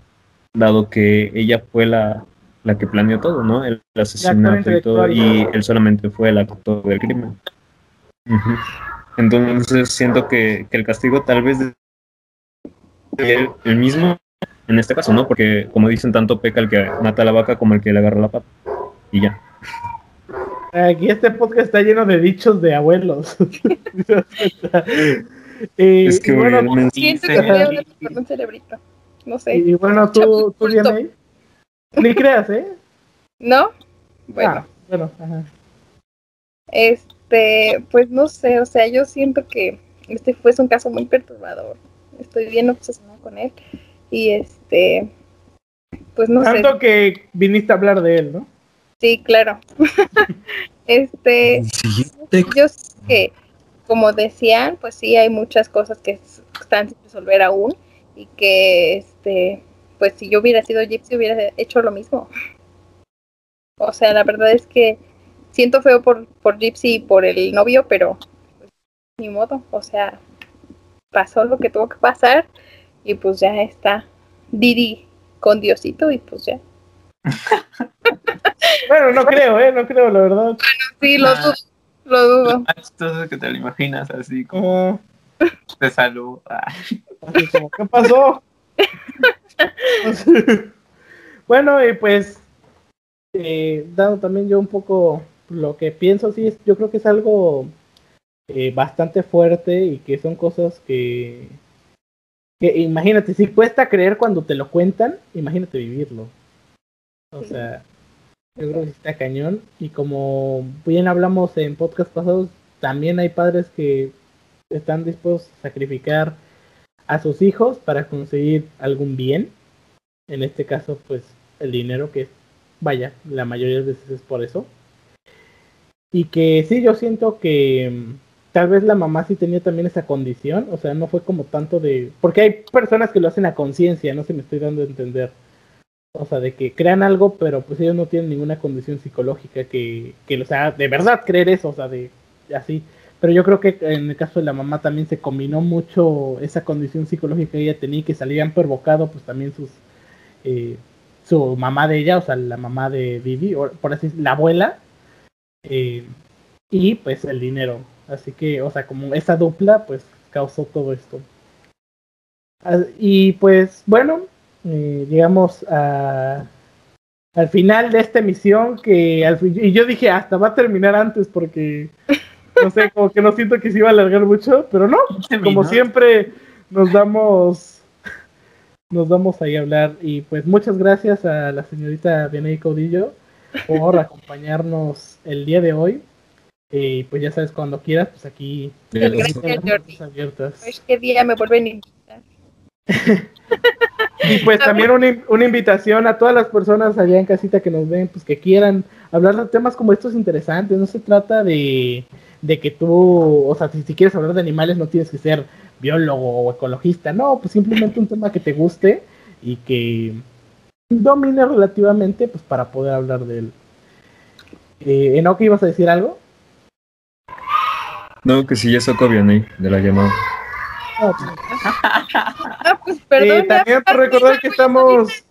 [SPEAKER 4] dado que ella fue la, la que planeó todo, ¿no? El asesinato y todo, y él solamente fue el actor del crimen. Entonces siento que, el castigo tal vez el, mismo en este caso, ¿no? Porque como dicen, tanto peca el que mata a la vaca como el que le agarra la pata. Y ya.
[SPEAKER 2] Aquí este podcast está lleno de dichos de abuelos. *laughs*
[SPEAKER 5] es que bueno, siento que un cerebrito. No sé.
[SPEAKER 2] Y bueno, tú, tú vienes Ni creas, ¿eh?
[SPEAKER 5] ¿No? Bueno. Ah,
[SPEAKER 2] bueno, ajá.
[SPEAKER 5] Este, pues no sé, o sea, yo siento que este fue un caso muy perturbador. Estoy bien obsesionada con él. Y este, pues no
[SPEAKER 2] sé. Tanto que viniste a hablar de él, ¿no?
[SPEAKER 5] Sí, claro. *laughs* este, yo sé que, como decían, pues sí, hay muchas cosas que están sin resolver aún. Y que, este, pues si yo hubiera sido Gypsy, hubiera hecho lo mismo. O sea, la verdad es que siento feo por, por Gypsy y por el novio, pero pues, ni modo, o sea, pasó lo que tuvo que pasar y pues ya está Didi con Diosito y pues ya. *laughs*
[SPEAKER 2] bueno, no creo, ¿eh? No creo, la verdad. Bueno,
[SPEAKER 5] sí, lo dudo. Lo dudo.
[SPEAKER 3] Lo que te lo imaginas así como de salud.
[SPEAKER 2] ¿qué pasó? *laughs* bueno, y pues, eh, dado también yo un poco lo que pienso, sí, yo creo que es algo eh, bastante fuerte y que son cosas que, que, imagínate, si cuesta creer cuando te lo cuentan, imagínate vivirlo. O sea, yo creo que está cañón. Y como bien hablamos en podcast pasados, también hay padres que están dispuestos a sacrificar a sus hijos para conseguir algún bien. En este caso, pues el dinero que, vaya, la mayoría de veces es por eso. Y que sí, yo siento que mm, tal vez la mamá sí tenía también esa condición, o sea, no fue como tanto de... Porque hay personas que lo hacen a conciencia, no se me estoy dando a entender. O sea, de que crean algo, pero pues ellos no tienen ninguna condición psicológica que, que o sea, de verdad creer eso, o sea, de así. Pero yo creo que en el caso de la mamá también se combinó mucho esa condición psicológica que ella tenía y que salían provocado pues también sus eh, su mamá de ella, o sea, la mamá de Vivi, por así la abuela, eh, y pues el dinero. Así que, o sea, como esa dupla, pues causó todo esto. Ah, y pues bueno, eh, llegamos a, al final de esta emisión que y yo dije hasta va a terminar antes porque no sé, como que no siento que se iba a alargar mucho, pero no, como siempre nos damos nos damos ahí a hablar y pues muchas gracias a la señorita Vianey Caudillo por *laughs* acompañarnos el día de hoy. Y pues ya sabes, cuando quieras, pues aquí
[SPEAKER 5] gracias, Jordi. abiertas. Pues qué día me vuelven a invitar.
[SPEAKER 2] Y pues también una, una, invitación a todas las personas allá en casita que nos ven, pues que quieran hablar de temas como estos interesantes. No se trata de, de que tú, o sea, si, si, quieres hablar de animales no tienes que ser biólogo o ecologista, no, pues simplemente un tema que te guste y que domine relativamente, pues para poder hablar de él. Eh, ¿En ibas a decir algo?
[SPEAKER 6] No, que si ya sacó bien ahí de la llamada.
[SPEAKER 5] Ah, pues perdón.
[SPEAKER 2] Eh, también por recordar que estamos,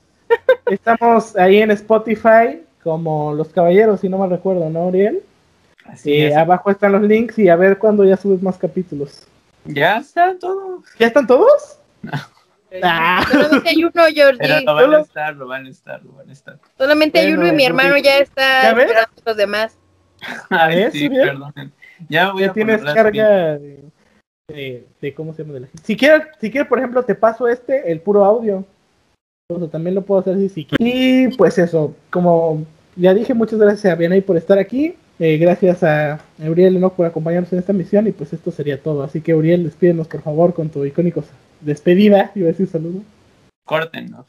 [SPEAKER 2] estamos ahí en Spotify como Los Caballeros, si no mal recuerdo, ¿no, Ariel?
[SPEAKER 3] Así
[SPEAKER 2] Eh,
[SPEAKER 3] es.
[SPEAKER 2] abajo están los links y a ver cuándo ya subes más capítulos.
[SPEAKER 3] Ya están todos.
[SPEAKER 2] ¿Ya están todos? Ah.
[SPEAKER 5] Solamente hay uno,
[SPEAKER 3] Pero
[SPEAKER 5] Georgie.
[SPEAKER 3] lo van a estar, lo van a estar, lo van a estar.
[SPEAKER 5] Solamente hay uno y mi hermano ya está esperando a los demás. *laughs*
[SPEAKER 3] Ay,
[SPEAKER 2] ¿Ves,
[SPEAKER 3] sí,
[SPEAKER 2] Uriel?
[SPEAKER 3] perdón. Ya voy
[SPEAKER 2] Ya
[SPEAKER 3] a
[SPEAKER 2] tienes carga de, de- cómo se llama de la gente. Si quieres, si quieres, por ejemplo, te paso este, el puro audio. O también lo puedo hacer si, quieres. Y pues eso, como ya dije, muchas gracias a Bienay por estar aquí. Eh, gracias a Uriel Enoch por acompañarnos en esta misión. Y pues esto sería todo. Así que Uriel, despídenos por favor con tu icónico despedida. Iba a decir saludo.
[SPEAKER 3] Córtenos.